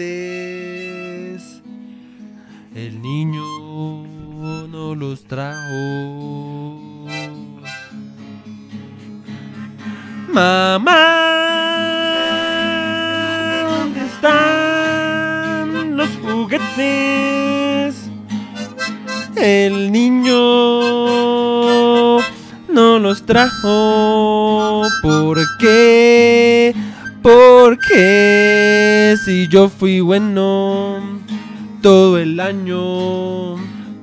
El niño no los trajo. Mamá, ¿dónde están los juguetes? El niño no los trajo. ¿Por qué? ¿Por qué? Si yo fui bueno todo el año.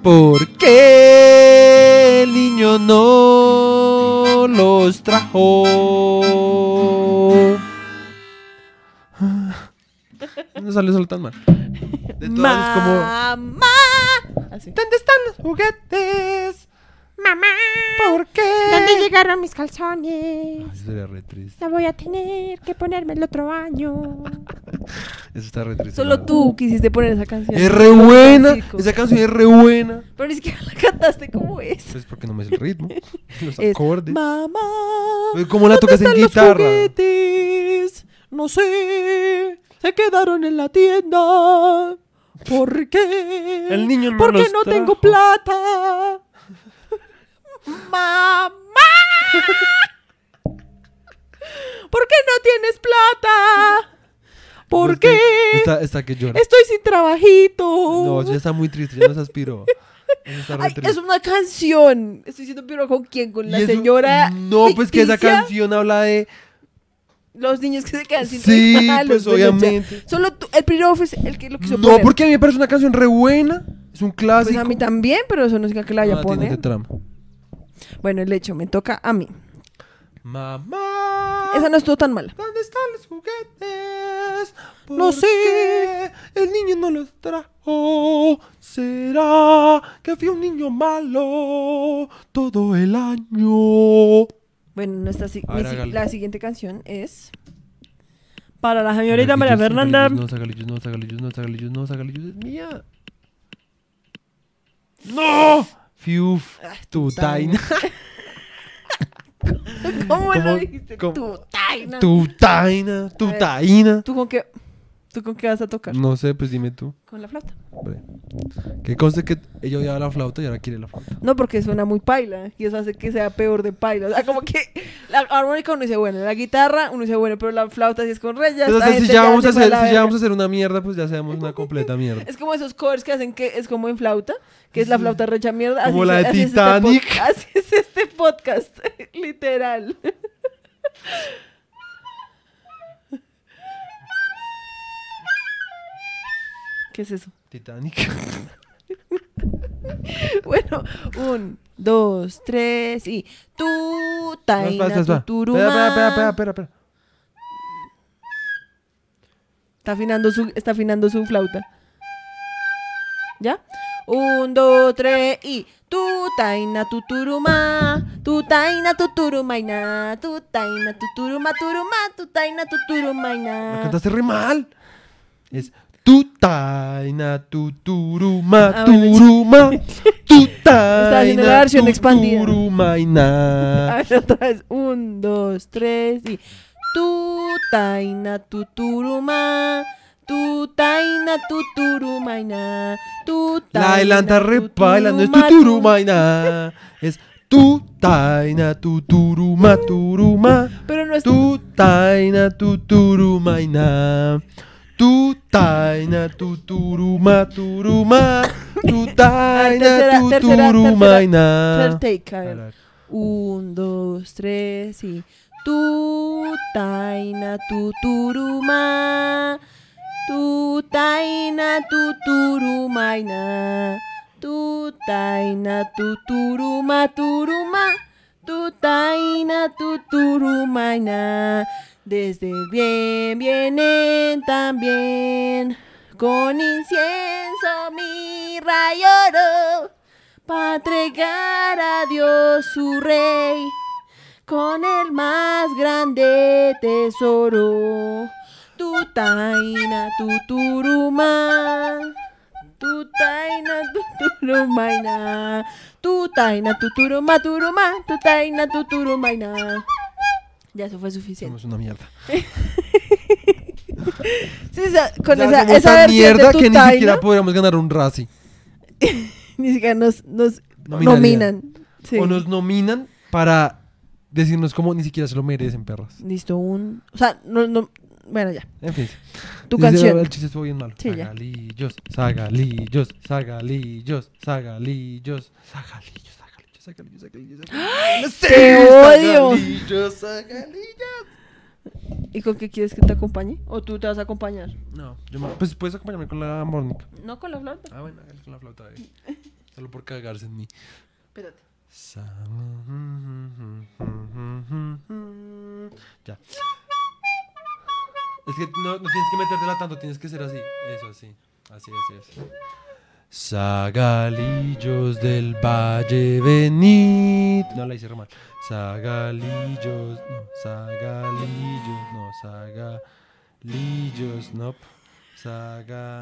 ¿Por qué el niño no los trajo? No sale solo tan mal. De todas es como. Mamá. ¿Dónde están los juguetes? Mamá, ¿Por qué? ¿dónde llegaron mis calzones? Eso sería re triste. Ya voy a tener que ponerme el otro año. Eso está re triste. Solo tú quisiste poner esa canción. Es re buena. Esa canción es re buena. Pero ni siquiera la cantaste como es. Pues porque no me sé el ritmo. Los Es, acordes. Mamá. ¿Cómo la tocas en ¿dónde están los juguetes? No sé. Se quedaron en la tienda. ¿Por qué? El niño no Porque los no trajo. tengo plata. Mamá. ¿Por qué no tienes plata? ¿Por qué? Está, está que llora. Estoy sin trabajito. No, ya está muy triste. Ya no se aspiró. Ay, es una canción. Estoy diciendo, pero ¿con quién? ¿Con la señora? No, pues que esa canción habla de. Los niños que se quedan sin Sí, regalos. pues, obviamente. Solo tú, el primero fue el que lo quiso No, poner. porque a mí me parece una canción re buena. Es un clásico. Pues a mí también, pero eso no significa que la vaya No, trama. Bueno, el hecho, me toca a mí. Mamá. Esa no estuvo tan mala. ¿Dónde están los juguetes? No ¿Por sé. qué El niño no los trajo. ¿Será que fui un niño malo todo el año? Bueno, nuestra si- mi ver, hágale. la siguiente canción es para la señorita María Fernanda. No, sagalillos, no, sagalillos, no, sagalillos, no, sagalillos, es mía. ¡No! Fiuf, tu taina. ¿Cómo lo ¿Cómo- dijiste? cómo- Tu taina. Tu taina, tu taina. ¿Tú con qué? ¿Tú con qué vas a tocar? No sé, pues dime tú. Con la flauta. Hombre. Que conste que ella odiaba la flauta y ahora quiere la flauta. No, porque suena muy paila y eso hace que sea peor de paila. O sea, como que la armónica uno dice, bueno, la guitarra uno dice, bueno, pero la flauta si es con reyes. Entonces, si ya, vamos a hacer, si ya vamos a hacer una mierda, pues ya seamos una completa mierda. Es como esos covers que hacen que es como en flauta, que es la flauta recha mierda. Como así la de así es este Titanic. así es este podcast, literal. ¿Qué es eso? Titanic. Bueno, un, dos, tres y tú, No, taina, espera, espera, espera. tuturuma. Espera, espera, espera, espera, espera. Está afinando su, está afinando su flauta. ¿Ya? Un, dos, tres y tu taina tuturuma, tu taina tuturumaina, tu taina tuturuma turuma, tu taina tuturumaina. cantaste re mal. Es tu taina, tu turuma, Ah, bueno, turuma, tu Estaba haciendo la versión expandida. otra vez. Un, dos, tres y tu taina tuturuma. Tu taina tuturumaina. Tu La taina adelanta re paila, no es tu tuturuma, tu- turumaina. Es tu taina, tu turuma. Pero no es Tu taina, tu turumaina. Tu taina, tu turuma, turuma. Tu taina, tercera, tu turumaina. Un, dos, tres y tu taina tuturuma. Tu taina tuturumaina. Tu taina tuturuma turuma. Tu taina tuturumaina. Desde bien vienen también con incienso, mirra y oro para entregar a Dios su rey con el más grande tesoro. Tu taina, tu turuma. Tu taina, tu turumaina. Tu taina, tu turuma, turuma. Tu taina, tu turumaina. Ya, eso fue suficiente. Somos una mierda. Sí, esa- con Ya esa, somos esa tan versión mierda de que ni taina, siquiera podríamos ganar un Razzie. ni siquiera nos, nos nominan. Sí. O nos nominan para decirnos como ni siquiera se lo merecen, perras. Listo, un... O sea, no, no... Bueno, ya. En fin. Tu Dice, canción. El chiste estuvo bien malo. Sí, ya. sagalillos, sagalillos, sagalillos, sagalillos, sagalillos. Sagalillos, sagalillos, sagalillos. Sí, ¡Te odio! Sagalillos, sagalillos. ¿Y con qué quieres que te acompañe? ¿O tú te vas a acompañar? No, yo me... pues puedes acompañarme con la mornica. No con la flauta. Ah, bueno, con la flauta. Eh. Solo por cagarse en mí. Espérate. Mm, mm, mm, ya. Es que no, no tienes que metértela tanto, tienes que ser así. Eso, así. Así, así, así. Sagalillos del valle venid. No la hice mal. Sagalillos, no, sagalillos, no, sagalillos, no. Sagalillos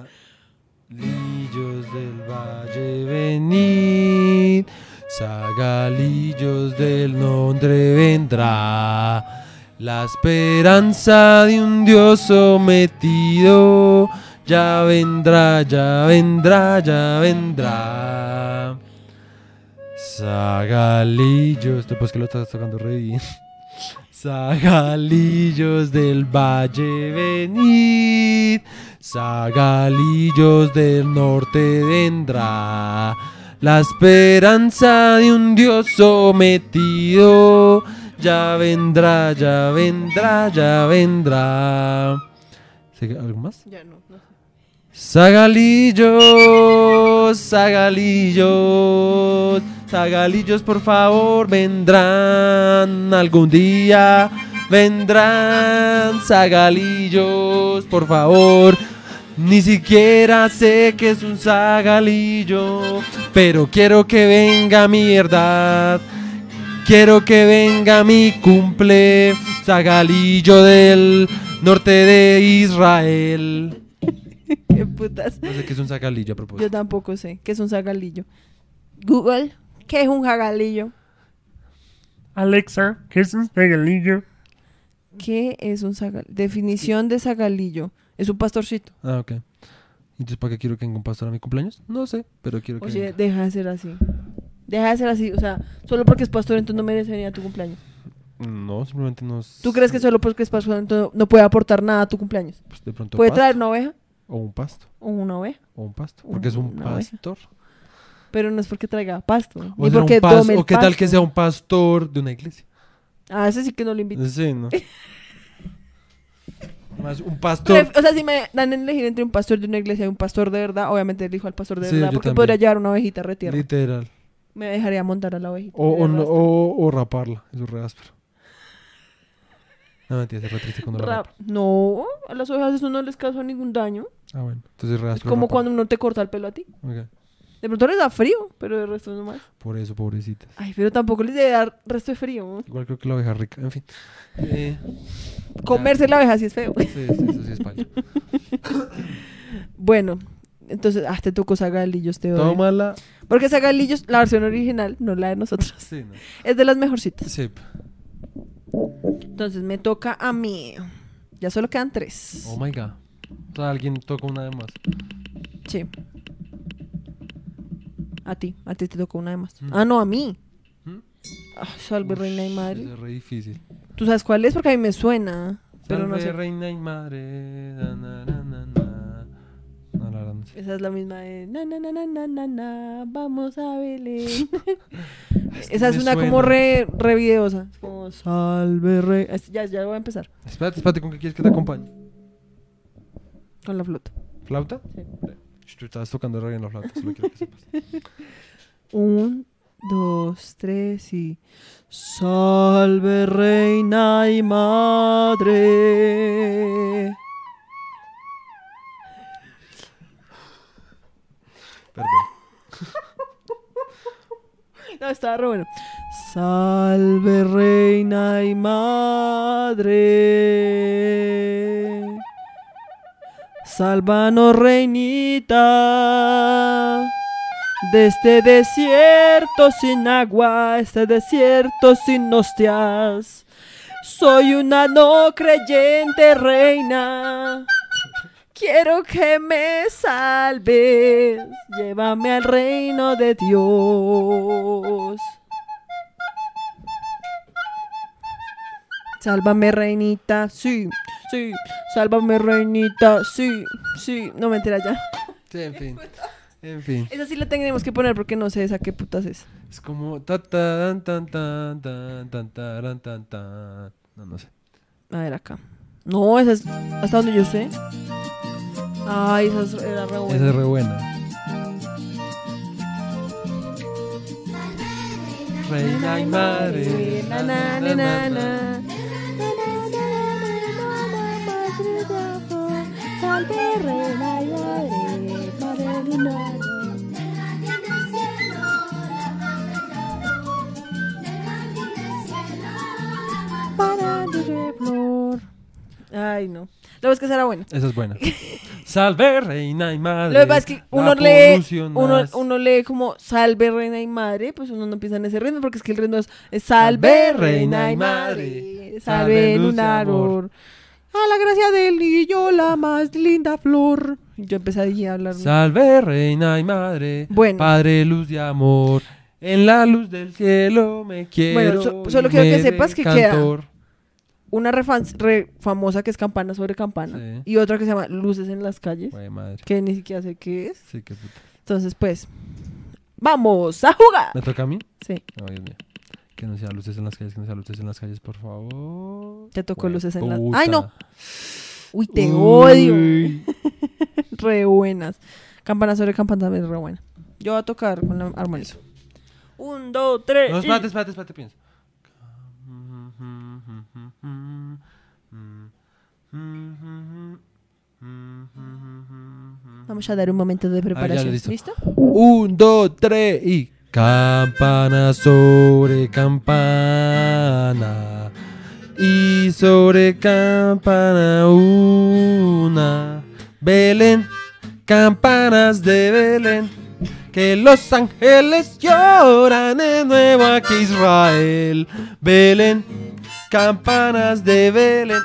del valle venid. Sagalillos del nombre vendrá. La esperanza de un Dios sometido ya vendrá, ya vendrá, ya vendrá. Sagalillos, después que lo estás tocando re bien. Del valle venid, Sagalillos del norte vendrá. La esperanza de un Dios sometido ya vendrá, ya vendrá, ya vendrá. ¿Sigue ¿Algo más? Ya no, no sé. Sagalillos, sagalillos, sagalillos por favor vendrán algún día, vendrán sagalillos por favor. Ni siquiera sé que es un sagalillo, pero quiero que venga mi verdad. Quiero que venga mi cumple, sagalillo del norte de Israel. ¿Qué putas? No sé qué es un sagalillo a Yo propósito. tampoco sé. ¿Qué es un zagalillo? Google, ¿qué es un jagalillo? Alexa, ¿qué es un regalillo? ¿Qué es un zagalillo? Definición de zagalillo. Es un pastorcito. Ah, ok. Entonces, ¿para qué quiero que venga un pastor a mi cumpleaños? No sé, pero quiero que Oye, venga. deja de ser así. Deja de ser así. O sea, solo porque es pastor entonces no merece venir a tu cumpleaños. No, simplemente nos... ¿Tú crees que solo porque es pastor entonces no puede aportar nada a tu cumpleaños? pues, de pronto ¿Puede pasto, traer una oveja? O un pasto. O una oveja. O un pasto. Porque es un oveja. pastor. Pero no es porque traiga pasto. O, Ni será porque un pas- tome el o qué tal que sea un pastor de una iglesia. Ah, ese sí que no lo invito. Sí, ¿no? Más un pastor... O sea, si me dan a elegir entre un pastor de una iglesia y un pastor de verdad, obviamente elijo al pastor de Sí, verdad porque también. podría llevar una ovejita retierra. Literal. Me dejaría montar a la ovejita. O, o, no- o, o raparla. Eso es re áspero. No, mentira, es re triste cuando la. No, a las ovejas eso no les causa ningún daño. Ah, bueno. Entonces es re Es áspero como cuando uno te corta el pelo a ti. Ok. De pronto les da frío, pero de resto no más. Por eso, pobrecitas. Ay, pero tampoco les debe dar resto de frío. Igual creo que la oveja rica. En fin. Eh, Comerse la oveja sí es feo. sí, sí, eso sí es payo. Bueno, entonces, ah, te tocó Zagalillos, te odio. Tómala. Porque Zagalillos, la versión original, no la de nosotros, Sí, no. es de las mejorcitas. Sí. Entonces me toca a mí. Ya solo quedan tres. Oh my god. O sea, alguien toca una de más. Sí. A ti, a ti te tocó una de más. Mm. Ah, no, a mí. ¿Mm? Ah, salve reina y madre. Es re difícil. ¿Tú sabes cuál es? Porque a mí me suena. Pero no Salve, sé. reina y madre. na. Esa es la misma de na na na na na na na vamos a Belén. Es que Esa es una como re, re videosa. Es como salve. Es- Ya, ya voy a empezar Espérate, espérate, ¿con qué quieres que te acompañe? con la flauta. ¿Flauta? Sí. Sh, Tú estabas tocando re bien la flauta, solo quiero que sepas. Un, dos, tres y salve reina y madre. Perdón. estaba re bueno. Salve reina y madre. Sálvanos reinita. De este desierto sin agua, este desierto sin hostias. Soy una no creyente reina. Quiero que me salves. Llévame al reino de Dios. Sálvame, reinita. Sí, sí. Sálvame, reinita. Sí, sí. No mentira ya. Sí, en fin. En fin. Esa sí la tenemos que poner porque no sé esa qué putas es. Es como ta tan tan tan tan tan taran, tan tan. No, no sé. A ver acá. No, esa es hasta donde yo sé. Ay, esa es- era re buena. Esa es re buena. Reina y madre. Na, na, na, na, na. Salve reina y madre, madre lunar. Para. Ay, no. La verdad es que esa era buena. Esa es buena. Salve, reina y madre. Lo que pasa es que uno lee, uno, uno lee como salve reina y madre, pues uno no empieza en ese ritmo porque es que el ritmo es, es salve reina y madre, salve lunar. amor. A la gracia del niño, la más linda flor. Yo empecé a hablar. Salve, reina y madre. Bueno. Padre, luz y amor. En la luz del cielo me quiero. so- solo quiero que sepas que de queda. Una re, famosa que es campana sobre campana. Sí. Y otra que se llama Luces en las calles, madre. que ni siquiera sé qué es. Sí, qué puta. Entonces, pues, vamos a jugar. ¿Me toca a mí? Sí, No, Dios mío. Que no sea luces en las calles, que no sea luces en las calles, por favor. te tocó luces en las... ¡Ay, no! Uy, te Uy. odio. re buenas. Campana sobre campana es re buena. Yo voy a tocar con la armonía. Un, dos, tres. No, espérate, espérate, espérate, piensa. Vamos a dar un momento de preparación. listo. ¿Listo? Un, dos, tres y. Campana sobre campana. Y sobre campana una. Belén, campanas de Belén. Que los ángeles lloran de nuevo aquí Israel. Belén, campanas de Belén.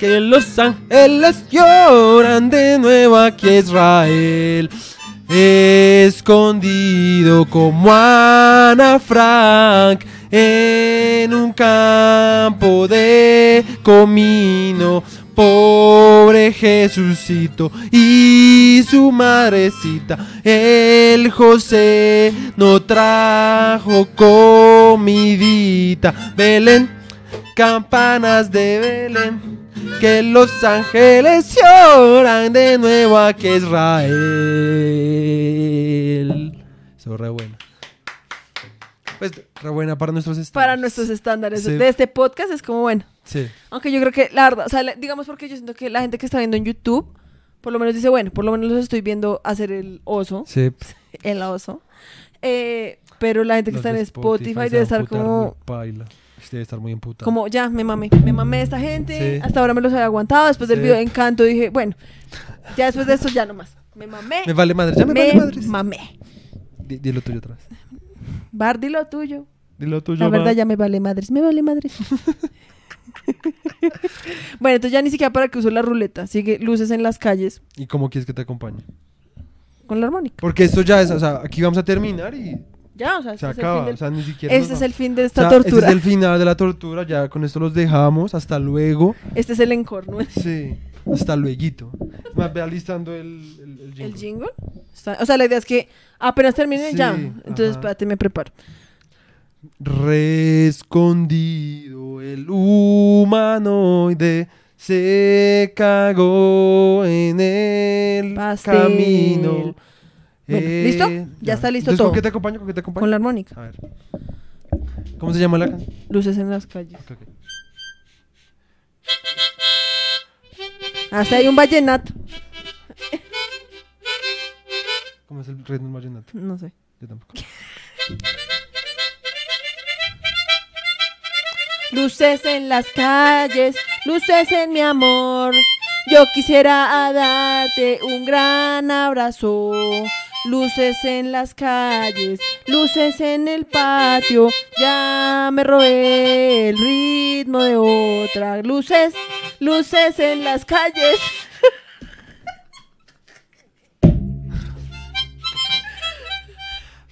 Que los ángeles lloran de nuevo aquí Israel. Escondido como Ana Frank en un campo de comino. Pobre Jesucito y su madrecita, el José no trajo comidita. Belén, campanas de Belén, que los ángeles lloran de nuevo aquí Israel. Eso re buena. Pues re buena para nuestros estándares. Para nuestros estándares Sí. de este podcast es como bueno. Sí. Aunque yo creo que, la verdad, o sea, digamos porque yo siento que la gente que está viendo en YouTube, por lo menos dice, bueno, por lo menos los estoy viendo hacer el oso, Sí. el oso. Eh, pero la gente que Los está en Spotify, debe a estar como, paila. Debe estar muy emputado. como, ya, me mamé, me mamé de esta gente, Sí. hasta ahora me los había aguantado, después del Sí. video de Encanto dije, bueno, ya después de esto ya nomás, me mamé, Me vale madre. Ya me, vale madre. mamé. Di- Dilo tuyo otra vez. Bar, di lo tuyo. Dilo tuyo. La verdad ya me vale madres, me vale madres. bueno, entonces ya ni siquiera para que uso la ruleta, sigue luces en las calles ¿Y cómo quieres que te acompañe? con la armónica. Porque esto ya es, o sea, aquí vamos a terminar y Ya, o sea, se este es el acaba. fin del- O sea, ni siquiera. Este nos es el fin de O esta sea, tortura. Este es el final de la tortura. Ya con esto los dejamos. Hasta luego. Este es el encore, ¿no? Sí. Hasta luego. Más ve alistando el, el, el ¿El jingle. jingle? Está- o sea, la idea es que apenas termine Sí, ya. Entonces, ajá. espérate, me preparo. Rescondido el humanoide se cagó en el Pastel. camino. Bueno, Eh, ¿listo? Ya está listo Entonces, todo. ¿Con qué te acompaño? ¿Con qué te acompaño? Con la armónica. A ver. ¿Cómo se llama la canción? Luces en las calles. Ok, ok. Hasta hay un vallenato. ¿Cómo es el ritmo vallenato? No sé. Yo tampoco. luces en las calles, luces en mi amor. Yo quisiera darte un gran abrazo. Luces en las calles, luces en el patio. Ya me robé el ritmo de otra. Luces, luces en las calles.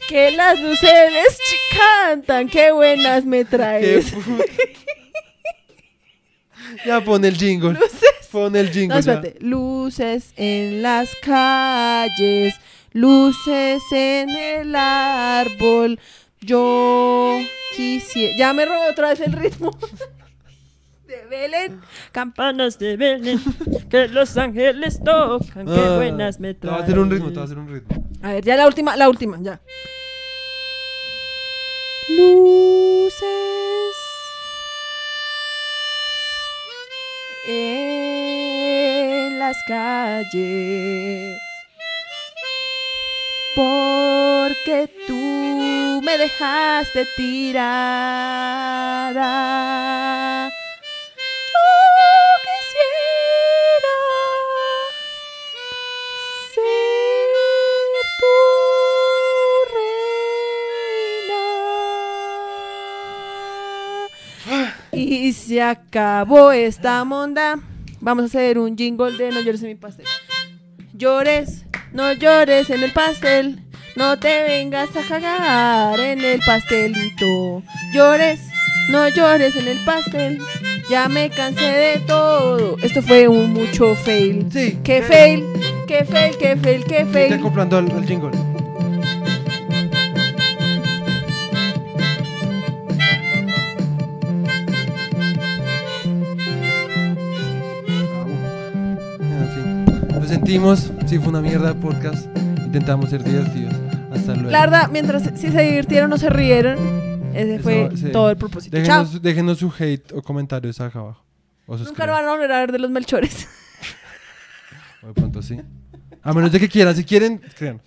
Que las luces cantan, qué buenas me traes. ya pon el jingle. Luces. Pon el jingle. espérate. Luces en las calles, luces en el árbol. Yo quisiera. Ya me robó otra vez el ritmo. De Belén. Campanas de Belén, que los ángeles tocan, qué Ah, buenas me Te va a traen. hacer un ritmo, te va a hacer un ritmo. A ver, ya la última, la última, ya. Luces en las calles. Porque tú me dejaste tirada. Yo quisiera ser tu reina. Y se acabó esta monda. Vamos a hacer un jingle de No llores en mi pastel. Llores, no llores en el pastel. No te vengas a cagar en el pastelito. Llores, no llores en el pastel. Ya me cansé de todo. Esto fue un mucho fail. Sí. Qué fail, qué fail, qué fail, qué Estoy fail. acoplando al, al jingle. Sentimos. Sí, fue una mierda de podcast. Intentamos ser divertidos. Hasta luego. La verdad, mientras si se divirtieron o se rieron, ese Eso, fue sí. todo el propósito. Chao. Déjenos, déjenos su hate o comentarios acá abajo. O Nunca lo van a volver a ver de los melchores. De pronto sí. A menos de que quieran. Si quieren, créanos.